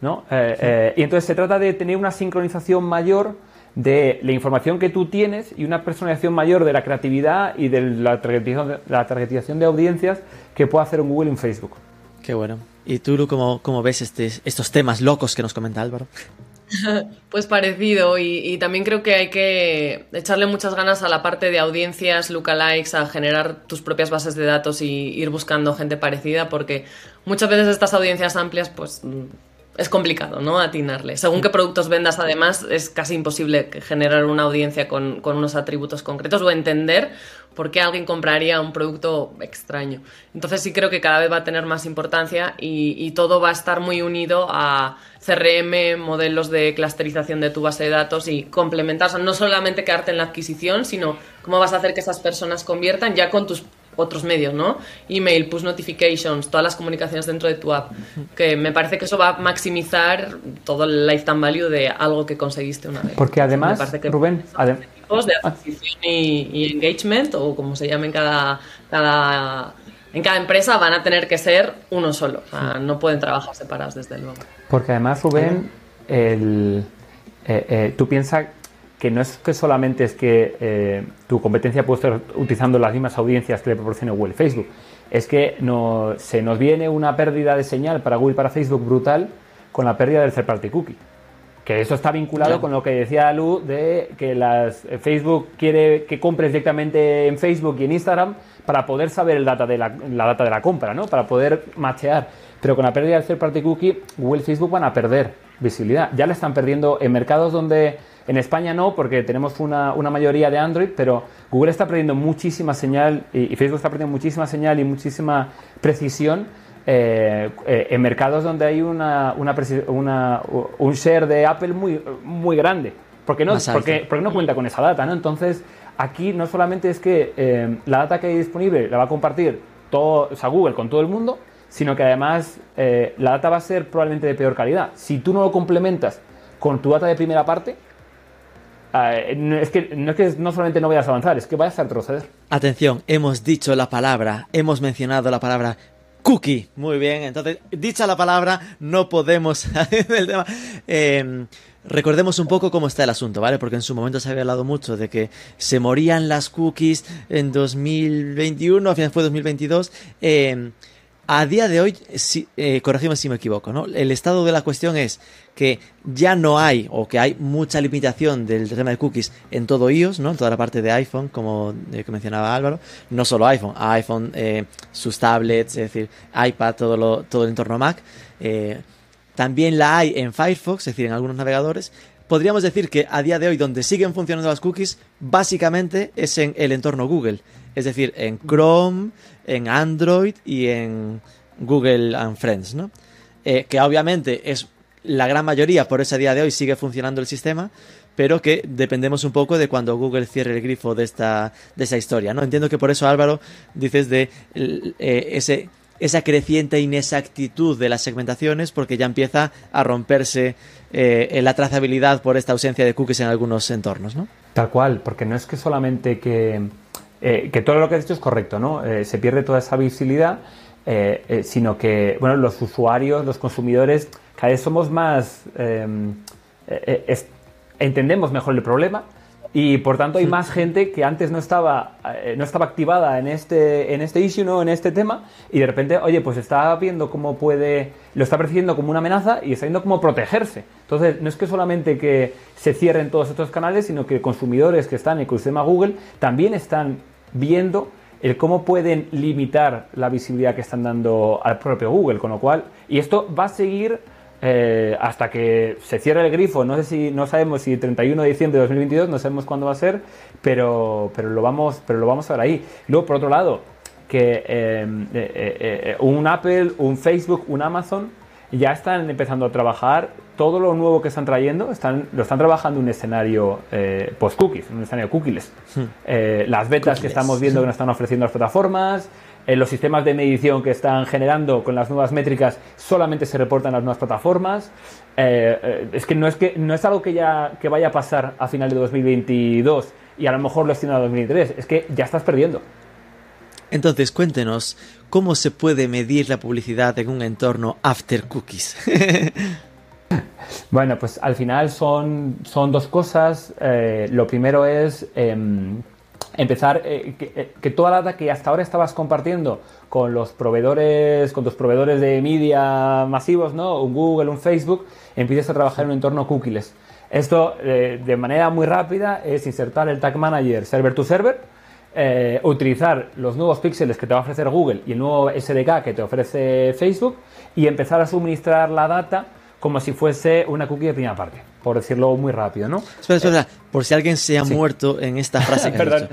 ¿no? Y entonces se trata de tener una sincronización mayor de la información que tú tienes y una personalización mayor de la creatividad y de la targetización de, la targetización de audiencias que puede hacer un Google y un Facebook. Qué bueno. ¿Y tú, Lu, cómo, cómo ves este, estos temas locos que nos comenta Álvaro? Pues parecido y, y también creo que hay que echarle muchas ganas a la parte de audiencias, lookalikes, a generar tus propias bases de datos y ir buscando gente parecida porque muchas veces estas audiencias amplias pues es complicado, ¿no? Atinarle. Según qué productos vendas además es casi imposible generar una audiencia con, con unos atributos concretos o entender por qué alguien compraría un producto extraño. Entonces sí creo que cada vez va a tener más importancia y, y todo va a estar muy unido a CRM, modelos de clusterización de tu base de datos y complementar, o sea, no solamente quedarte en la adquisición, sino cómo vas a hacer que esas personas conviertan ya con tus otros medios, ¿no? Email, push notifications, todas las comunicaciones dentro de tu app, que me parece que eso va a maximizar todo el lifetime value de algo que conseguiste una vez. Porque además, Me parece que Rubén, adem- tipos de adquisición y, y engagement, o como se llame en cada, cada, en cada empresa, van a tener que ser uno solo. O sea, no pueden trabajar separados, desde luego. Porque además, Rubén, el, eh, eh, tú piensas que no es que solamente es que eh, tu competencia puede estar utilizando las mismas audiencias que le proporciona Google y Facebook. Es que no, se nos viene una pérdida de señal para Google y para Facebook brutal con la pérdida del third party cookie. Que eso está vinculado Claro. con lo que decía Lu de que las, eh, Facebook quiere que compres directamente en Facebook y en Instagram para poder saber el data de la, la data de la compra, ¿no? Para poder machear. Pero con la pérdida del third party cookie, Google y Facebook van a perder visibilidad. Ya la están perdiendo en mercados donde en España no, porque tenemos una, una mayoría de Android, pero Google está perdiendo muchísima señal y, y Facebook está perdiendo muchísima señal y muchísima precisión eh, eh, en mercados donde hay una, una, una- un share de Apple muy, muy grande. Porque no, porque, porque no cuenta con esa data, ¿no? Entonces, aquí no solamente es que eh, la data que hay disponible la va a compartir todo, o sea, Google con todo el mundo, sino que además eh, la data va a ser probablemente de peor calidad. Si tú no lo complementas con tu data de primera parte, no, es que, no es que no solamente no vayas a avanzar, es que vayas a retroceder. Atención, hemos dicho la palabra, hemos mencionado la palabra cookie. Muy bien, entonces, dicha la palabra, no podemos salir del tema. Eh, recordemos un poco cómo está el asunto, ¿vale? Porque en su momento se había hablado mucho de que se morían las cookies en 2021, a finales fue 2022. Eh, a día de hoy, si, eh, corregime si me equivoco, ¿no? El estado de la cuestión es que ya no hay o que hay mucha limitación del tema de cookies en todo iOS, ¿no? En toda la parte de iPhone, como eh, mencionaba Álvaro. No solo iPhone, iPhone, eh, sus tablets, es decir, iPad, todo, todo el entorno Mac. También la hay en Firefox, es decir, en algunos navegadores. Podríamos decir que a día de hoy, donde siguen funcionando las cookies, básicamente es en el entorno Google. Es decir, en Chrome, en Android y en Google and Friends, ¿no? Eh, que obviamente es la gran mayoría, por eso a día de hoy sigue funcionando el sistema, pero que dependemos un poco de cuando Google cierre el grifo de esta, de esa historia, ¿no? Entiendo que por eso, Álvaro, dices de eh, ese, esa creciente inexactitud de las segmentaciones, porque ya empieza a romperse eh, la trazabilidad por esta ausencia de cookies en algunos entornos, ¿no? Tal cual, porque no es que solamente que eh, que todo lo que has dicho es correcto, ¿no? Eh, se pierde toda esa visibilidad, eh, sino que, bueno, los usuarios, los consumidores, cada vez somos más, em, entendemos mejor el problema y por tanto hay más gente que antes no estaba, no estaba activada en este, en este issue, ¿no? En este tema y de repente, oye, pues está viendo cómo puede, lo está percibiendo como una amenaza y está viendo cómo protegerse. Entonces, no es que solamente que se cierren todos estos canales, sino que consumidores que están en el ecosistema Google también están viendo el cómo pueden limitar la visibilidad que están dando al propio Google, con lo cual, y esto va a seguir eh, hasta que se cierre el grifo, no sé si, no sabemos si 31 de diciembre de 2022, no sabemos cuándo va a ser, pero, pero, lo, vamos, pero lo vamos a ver ahí. Luego, por otro lado, que eh, eh, un Apple, un Facebook, un Amazon ya están empezando a trabajar todo lo nuevo que están trayendo, están, lo están trabajando en un escenario eh, post-cookies, en un escenario cookies. Hmm. Eh, las betas que estamos viendo que nos están ofreciendo las plataformas, eh, los sistemas de medición que están generando con las nuevas métricas solamente se reportan en las nuevas plataformas. es que no es que no es algo que ya que vaya a pasar a final de 2022 y a lo mejor lo estima a 2023, es que ya estás perdiendo. Entonces, cuéntenos, ¿cómo se puede medir la publicidad en un entorno after cookies? bueno, pues al final son, son dos cosas. Eh, lo primero es em, empezar eh, eh, que, toda la data que hasta ahora estabas compartiendo con los proveedores, con tus proveedores de media masivos, ¿no? Un Google, un Facebook, empieces a trabajar en un entorno cookies. Esto de manera muy rápida es insertar el Tag Manager server to server utilizar los nuevos píxeles que te va a ofrecer Google y el nuevo SDK que te ofrece Facebook y empezar a suministrar la data como si fuese una cookie de primera parte, por decirlo muy rápido, ¿no? Espera, espera, por si alguien se ha muerto en esta frase que Perdón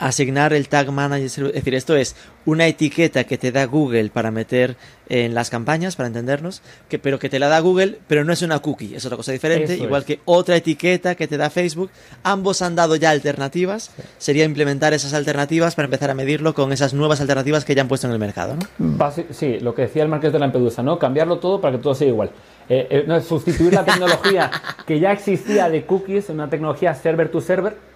asignar el tag manager, es decir, esto es una etiqueta que te da Google para meter en las campañas, para entendernos, que, pero que te la da Google, pero no es una cookie, es otra cosa diferente, igual que otra etiqueta que te da Facebook. Ambos han dado ya alternativas, sería implementar esas alternativas para empezar a medirlo con esas nuevas alternativas que ya han puesto en el mercado. ¿no? Sí, lo que decía el Marqués de la Lampedusa, ¿no? Cambiarlo todo para que todo sea igual. Eh, eh, no, sustituir la tecnología que ya existía de cookies una tecnología server to server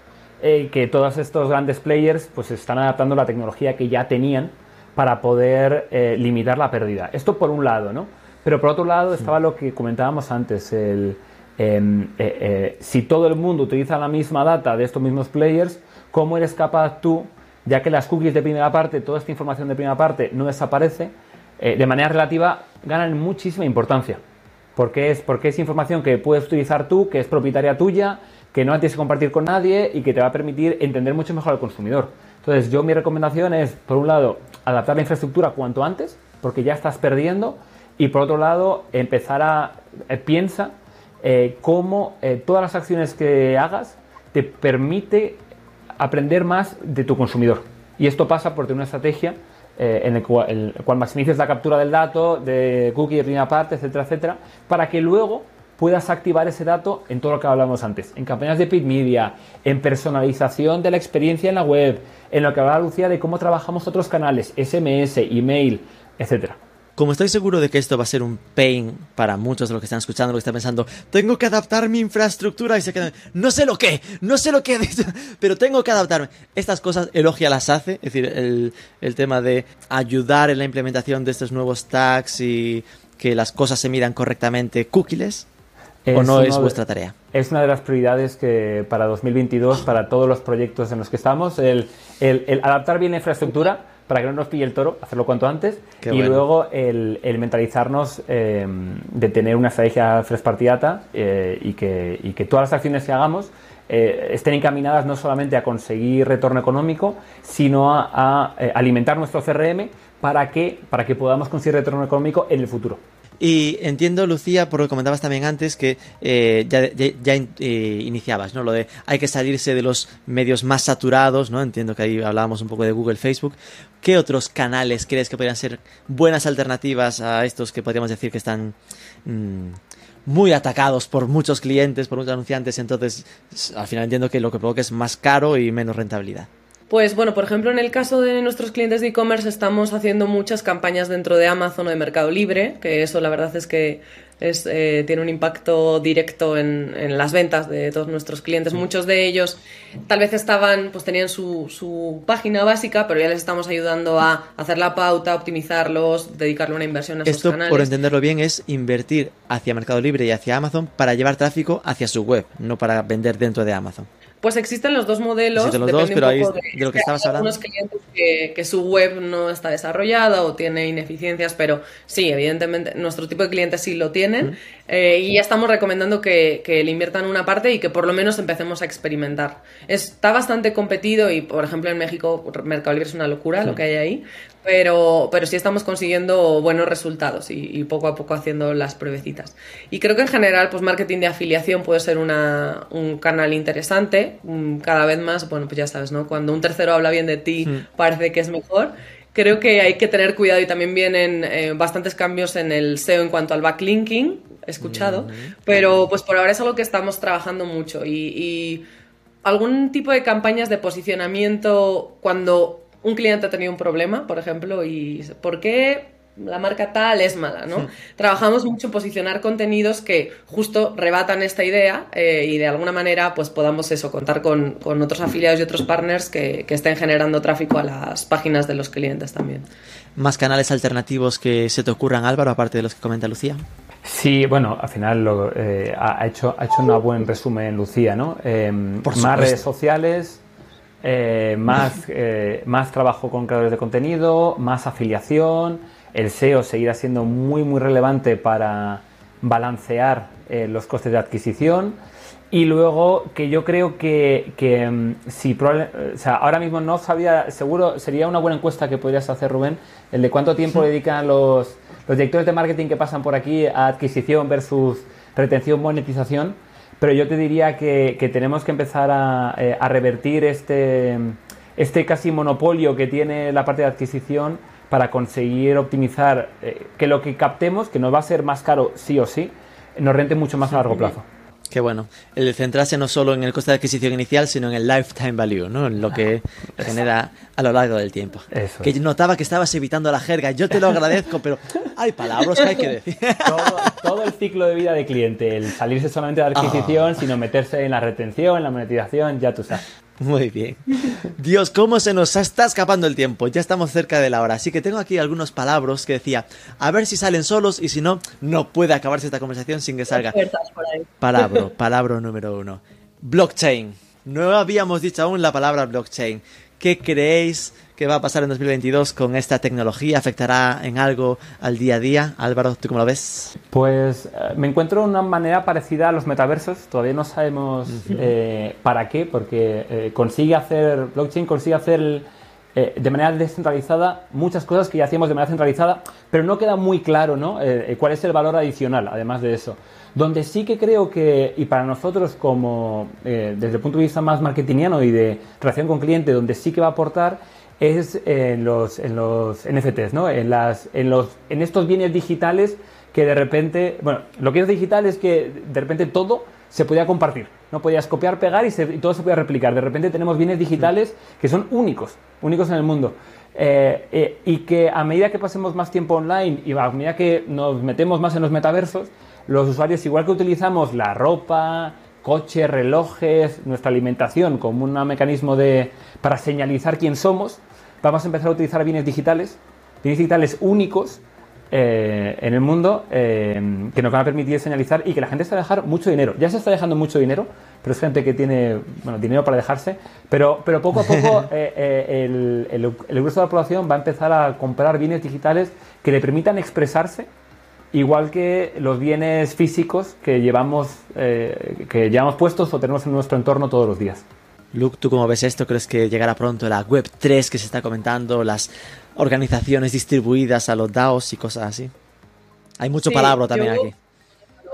eh, que todos estos grandes players pues están adaptando la tecnología que ya tenían para poder eh, limitar la pérdida. Esto por un lado, ¿no? Pero por otro lado estaba lo que comentábamos antes, el, em, eh, si todo el mundo utiliza la misma data de estos mismos players, ¿cómo eres capaz tú, ya que las cookies de primera parte, toda esta información de primera parte no desaparece, de manera relativa ganan muchísima importancia? Porque es, porque es información que puedes utilizar tú, que es propietaria tuya, que no tienes que compartir con nadie y que te va a permitir entender mucho mejor al consumidor. Entonces, yo mi recomendación es, por un lado, adaptar la infraestructura cuanto antes, porque ya estás perdiendo, y por otro lado, empezar a eh, piensa eh, cómo eh, todas las acciones que hagas te permite aprender más de tu consumidor. Y esto pasa por tener una estrategia en el cual, el cual la captura del dato, de cookie de primera parte, etcétera, etcétera, para que luego puedas activar ese dato en todo lo que hablamos antes, en campañas de paid media, en personalización de la experiencia en la web, en lo que hablaba Lucía de cómo trabajamos otros canales, SMS, email, etcétera. Como estoy seguro de que esto va a ser un pain para muchos de los que están escuchando, lo que están pensando, tengo que adaptar mi infraestructura y se quedan, no sé lo que, no sé lo que, pero tengo que adaptarme. Estas cosas Elogia las hace, es decir, el, el tema de ayudar en la implementación de estos nuevos tags y que las cosas se miran correctamente cookies ¿O no es vuestra tarea? Es una de las prioridades que para 2022, para todos los proyectos en los que estamos, el, el, adaptar bien la infraestructura para que no nos pille el toro, hacerlo cuanto antes. Qué y bueno. luego el, el mentalizarnos eh, de tener una estrategia first party data eh, y, que, y que todas las acciones que hagamos eh, estén encaminadas no solamente a conseguir retorno económico, sino a, a, eh, alimentar nuestro CRM para que, para que podamos conseguir retorno económico en el futuro. Y entiendo, Lucía, por lo que comentabas también antes, que eh, ya, ya- eh, iniciabas, ¿no? Lo de hay que salirse de los medios más saturados, ¿no? Entiendo que ahí hablábamos un poco de Google, Facebook. ¿Qué otros canales crees que podrían ser buenas alternativas a estos que podríamos decir que están mm, muy atacados por muchos clientes, por muchos anunciantes? Entonces, al final entiendo que lo que provoca es más caro y menos rentabilidad. Pues bueno, por ejemplo, en el caso de nuestros clientes de e-commerce estamos haciendo muchas campañas dentro de Amazon o de Mercado Libre, que eso la verdad es que es, eh, tiene un impacto directo en, en las ventas de todos nuestros clientes. Muchos de ellos tal vez estaban, pues tenían su, su página básica, pero ya les estamos ayudando a hacer la pauta, optimizarlos, dedicarle una inversión a esos Esto, canales. por entenderlo bien, es invertir hacia Mercado Libre y hacia Amazon para llevar tráfico hacia su web, no para vender dentro de Amazon. Pues existen los dos modelos. Existen los dos, pero ahí de lo que estabas hay hablando. algunos clientes que, que su web no está desarrollada o tiene ineficiencias, pero sí, evidentemente nuestro tipo de clientes sí lo tienen eh, y ya estamos recomendando que, que le inviertan una parte y que por lo menos empecemos a experimentar. Está bastante competido y, por ejemplo, en México Mercado Libre es una locura lo que hay ahí, pero, pero sí estamos consiguiendo buenos resultados y, y poco a poco haciendo las pruebecitas. Y creo que en general, pues marketing de afiliación puede ser una, un canal interesante. Cada vez más, bueno, pues ya sabes, ¿no? Cuando un tercero habla bien de ti, parece que es mejor. Creo que hay que tener cuidado y también vienen eh, bastantes cambios en el SEO en cuanto al backlinking, he escuchado, pero pues por ahora es algo que estamos trabajando mucho y, y algún tipo de campañas de posicionamiento cuando un cliente ha tenido un problema, por ejemplo, y ¿por qué la marca tal es mala? ¿no? Trabajamos mucho en posicionar contenidos que justo rebatan esta idea eh, y de alguna manera pues podamos eso, contar con, con otros afiliados y otros partners que, que estén generando tráfico a las páginas de los clientes también. ¿Más canales alternativos que se te ocurran, Álvaro, aparte de los que comenta Lucía? Sí, bueno, al final lo, eh, ha, hecho, ha hecho un buen resumen Lucía, ¿no? Eh, Por más redes sociales, eh, más, eh, más trabajo con creadores de contenido, más afiliación, el SEO seguirá siendo muy, muy relevante para balancear eh, los costes de adquisición. Y luego que yo creo que, que mm, si probable- o sea, ahora mismo no sabía, seguro sería una buena encuesta que podrías hacer, Rubén, el de cuánto tiempo dedican los, los directores de marketing que pasan por aquí a adquisición versus retención, monetización. Pero yo te diría que, que tenemos que empezar a, eh, a revertir este, este casi monopolio que tiene la parte de adquisición para conseguir optimizar eh, que lo que captemos, que nos va a ser más caro sí o sí, nos rente mucho más a largo plazo. Qué bueno. El centrarse no solo en el coste de adquisición inicial, sino en el lifetime value, ¿no? En lo que genera a lo largo del tiempo. Eso que notaba que estabas evitando la jerga. Yo te lo agradezco, pero hay palabras que hay que decir. todo, todo el ciclo de vida de cliente, el salirse solamente de la adquisición, sino meterse en la retención, en la monetización, ya tú sabes. Muy bien. Dios, cómo se nos está escapando el tiempo. Ya estamos cerca de la hora. Así que tengo aquí algunos palabras que decía, a ver si salen solos y si no, no puede acabarse esta conversación sin que salga. Palabra, palabra número uno. Blockchain. No habíamos dicho aún la palabra blockchain. ¿Qué creéis que va a pasar en 2022 con esta tecnología? ¿Afectará en algo al día a día? Álvaro, ¿tú cómo lo ves? Pues eh, me encuentro de una manera parecida a los metaversos. Todavía no sabemos eh, para qué, porque eh, consigue hacer, blockchain consigue hacer eh, de manera descentralizada muchas cosas que ya hacíamos de manera centralizada, pero no queda muy claro ¿no? Eh, cuál es el valor adicional, además de eso. Donde sí que creo que, y para nosotros como eh, desde el punto de vista más marketingiano y de relación con cliente, donde sí que va a aportar es en los, en los NFTs, ¿no? en, las, en, los, en estos bienes digitales que de repente, bueno, lo que es digital es que de repente todo se podía compartir, no podías copiar, pegar y, se- todo se podía replicar. De repente tenemos bienes digitales que son únicos, únicos en el mundo. Eh, eh, y que a medida que pasemos más tiempo online y a medida que nos metemos más en los metaversos, los usuarios, igual que utilizamos la ropa, coches, relojes, nuestra alimentación como un mecanismo de, para señalizar quién somos, vamos a empezar a utilizar bienes digitales, bienes digitales únicos, eh, en el mundo eh, que nos van a permitir señalizar y que la gente se va a dejar mucho dinero. Ya se está dejando mucho dinero, pero es gente que tiene bueno, dinero para dejarse, pero, pero poco a poco el, el, grueso de la población va a empezar a comprar bienes digitales que le permitan expresarse igual que los bienes físicos que llevamos, que llevamos puestos o tenemos en nuestro entorno todos los días. Luke, ¿tú cómo ves esto? ¿Crees que llegará pronto la Web 3 que se está comentando, las organizaciones distribuidas a los DAOs y cosas así? Hay mucho palabra también aquí.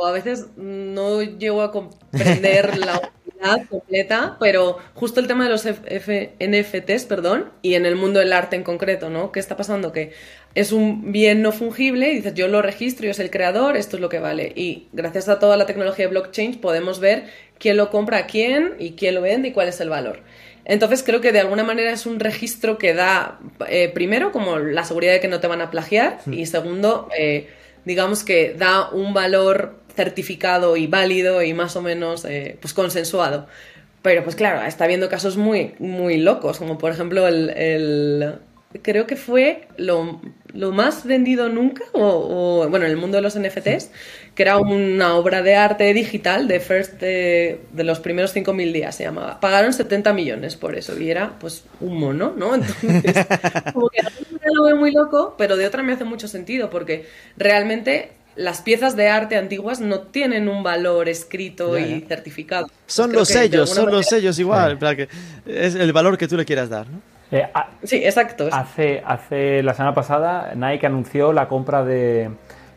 A veces no llego a comprender la completa, pero justo el tema de los NFTs, perdón, y en el mundo del arte en concreto, ¿no? ¿Qué está pasando? Que es un bien no fungible y dices, yo lo registro, yo soy el creador, esto es lo que vale. Y gracias a toda la tecnología de blockchain podemos ver quién lo compra a quién y quién lo vende y cuál es el valor. Entonces creo que de alguna manera es un registro que da, eh, primero, como la seguridad de que no te van a plagiar hmm. y segundo, eh, digamos que da un valor certificado y válido y más o menos eh, pues consensuado. Pero pues claro, está habiendo casos muy, muy locos, como por ejemplo el, creo que fue lo, más vendido nunca, o, bueno, en el mundo de los NFTs, que era una obra de arte digital de First de, los primeros 5.000 días, se llamaba. Pagaron 70 millones por eso, y era pues un mono, ¿no? Entonces, como que lo muy loco, pero de otra me hace mucho sentido, porque realmente las piezas de arte antiguas no tienen un valor escrito y certificado. Son los sellos, son los sellos igual, que es el valor que tú le quieras dar, ¿no? Eh, sí, exacto. Hace, hace la semana pasada Nike anunció la compra de,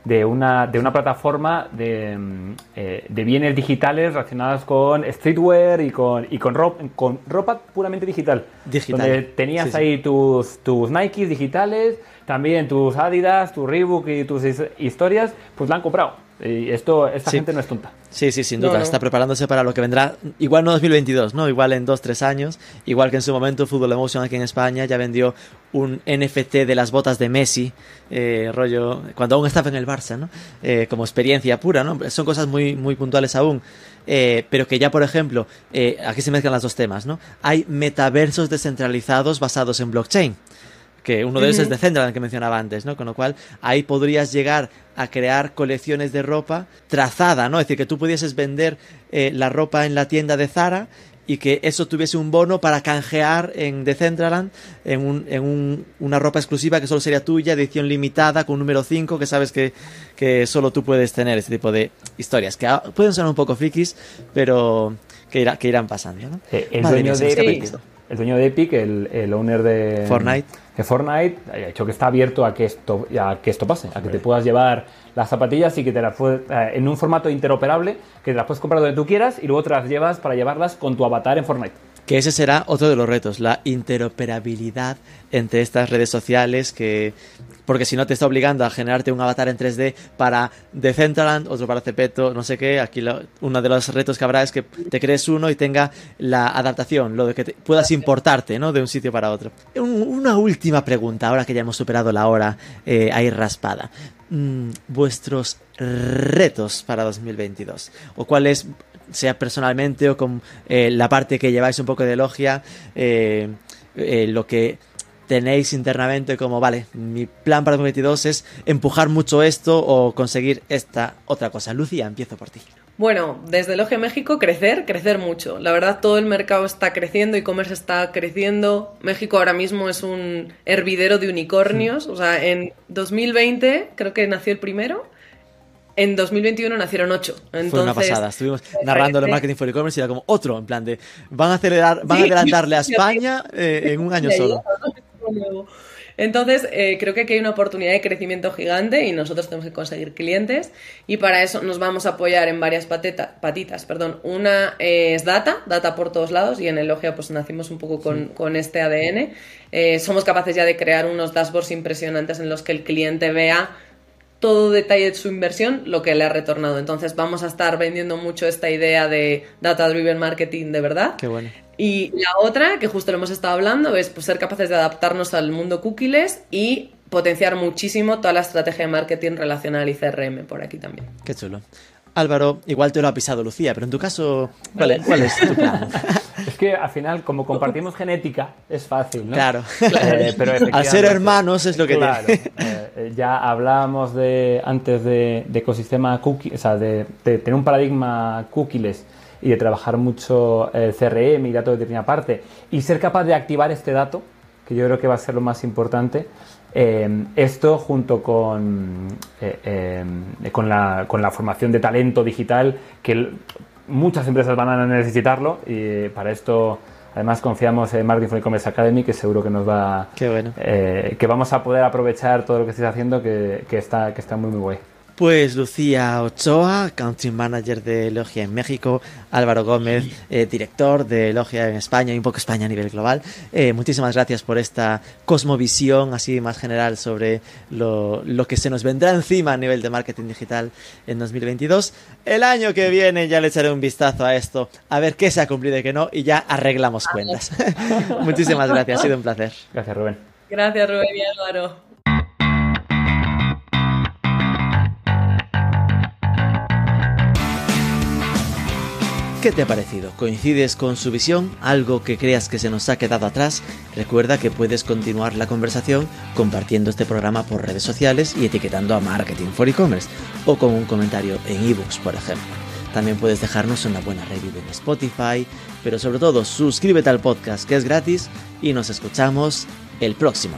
de, una, de una plataforma de, mm, eh, de, bienes digitales relacionadas con streetwear y con, y con, ropa, con ropa puramente digital. Digital. Donde tenías ahí tus, tus Nikes digitales también tus Adidas, tu Reebok y tus historias, pues la han comprado. Y esto, esta gente no es tonta. Sí, sí, sin duda. Está preparándose para lo que vendrá. Igual no 2022, ¿no? Igual en 2-3 años. Igual que en su momento Fútbol Emotion aquí en España ya vendió un NFT de las botas de Messi, eh, rollo, cuando aún estaba en el Barça, ¿no? Eh, como experiencia pura, ¿no? Son cosas muy, muy puntuales aún. Eh, pero que ya, por ejemplo, aquí se mezclan los dos temas, ¿no? Hay metaversos descentralizados basados en blockchain que uno de ellos es Decentraland que mencionaba antes, ¿no? Con lo cual ahí podrías llegar a crear colecciones de ropa trazada, ¿no? Es decir, que tú pudieses vender eh, la ropa en la tienda de Zara y que eso tuviese un bono para canjear en Decentraland en, un, en un, una ropa exclusiva que solo sería tuya, edición limitada, con número 5, que sabes que, que solo tú puedes tener ese tipo de historias, que pueden sonar un poco frikis, pero que, que irán pasando, ¿no? el, dueño de Epic, el dueño de Epic, el, el owner de Fortnite ha hecho que está abierto a que esto, a que esto pase, a que te puedas llevar las zapatillas y que te las puedas, eh, en un formato interoperable, que te las puedes comprar donde tú quieras y luego te las llevas para llevarlas con tu avatar en Fortnite. Que ese será otro de los retos, la interoperabilidad entre estas redes sociales que porque si no te está obligando a generarte un avatar en 3D para Decentraland, otro para Cepeto, no sé qué. Aquí uno de los retos que habrá es que te crees uno y tenga la adaptación, lo de que puedas importarte ¿no? de un sitio para otro. una última pregunta, ahora que ya hemos superado la hora eh, ahí raspada. Mm, vuestros retos para 2022 o cuáles sea personalmente o con eh, la parte que lleváis un poco de logia eh, lo que tenéis internamente como, vale, mi plan para 2022 es empujar mucho esto o conseguir esta otra cosa. Lucía, empiezo por ti. Bueno, desde Logia México crecer, crecer mucho. La verdad todo el mercado está creciendo, e-commerce está creciendo. México ahora mismo es un hervidero de unicornios. O sea, en 2020 creo que nació el primero. En 2021 nacieron ocho. Entonces, Fue una pasada. Estuvimos narrando el marketing for e-commerce y era como otro, en plan de van a acelerar, van a adelantarle a España eh, en un año solo. Entonces, eh, creo que aquí hay una oportunidad de crecimiento gigante y nosotros tenemos que conseguir clientes y para eso nos vamos a apoyar en varias patitas. Perdón. Una es data, data por todos lados y en Elogia pues nacimos un poco con, este ADN. Eh, somos capaces ya de crear unos dashboards impresionantes en los que el cliente vea todo detalle de su inversión, lo que le ha retornado. Entonces vamos a estar vendiendo mucho esta idea de data driven marketing de verdad. Qué bueno. Y la otra, que justo lo hemos estado hablando, es pues, ser capaces de adaptarnos al mundo cookies y potenciar muchísimo toda la estrategia de marketing relacional y CRM por aquí también. Qué chulo. Álvaro, igual te lo ha pisado Lucía, pero en tu caso, ¿cuál es, tu plan? Es que al final, como compartimos genética, es fácil, ¿no? Claro. Eh, pero Al ser hermanos es lo que claro, eh, eh, ya hablábamos de, antes de, ecosistema cookie, o sea, de, tener un paradigma cookieless y de trabajar mucho el CRM y datos de determinada parte y ser capaz de activar este dato, que yo creo que va a ser lo más importante. Eh, esto junto con, con, la, con la formación de talento digital, que muchas empresas van a necesitarlo y para esto Además confiamos en Marketing for E-Commerce Academy, que seguro que nos va... Qué bueno. Eh, que vamos a poder aprovechar todo lo que estáis haciendo, que, que, está, que está muy, muy guay. Pues Lucía Ochoa, Country Manager de Logia en México, Álvaro Gómez, eh, director de Logia en España y un poco España a nivel global. Eh, muchísimas gracias por esta cosmovisión así más general sobre lo, lo, que se nos vendrá encima a nivel de marketing digital en 2022. El año que viene ya le echaré un vistazo a esto, a ver qué se ha cumplido y qué no, y ya arreglamos cuentas. muchísimas gracias, ha sido un placer. Gracias, Rubén. Gracias, Rubén y Álvaro. ¿Qué te ha parecido? ¿Coincides con su visión? ¿Algo que creas que se nos ha quedado atrás? Recuerda que puedes continuar la conversación compartiendo este programa por redes sociales y etiquetando a Marketing for E-Commerce o con un comentario en ebooks, por ejemplo. También puedes dejarnos una buena review en Spotify, pero sobre todo suscríbete al podcast que es gratis y nos escuchamos el próximo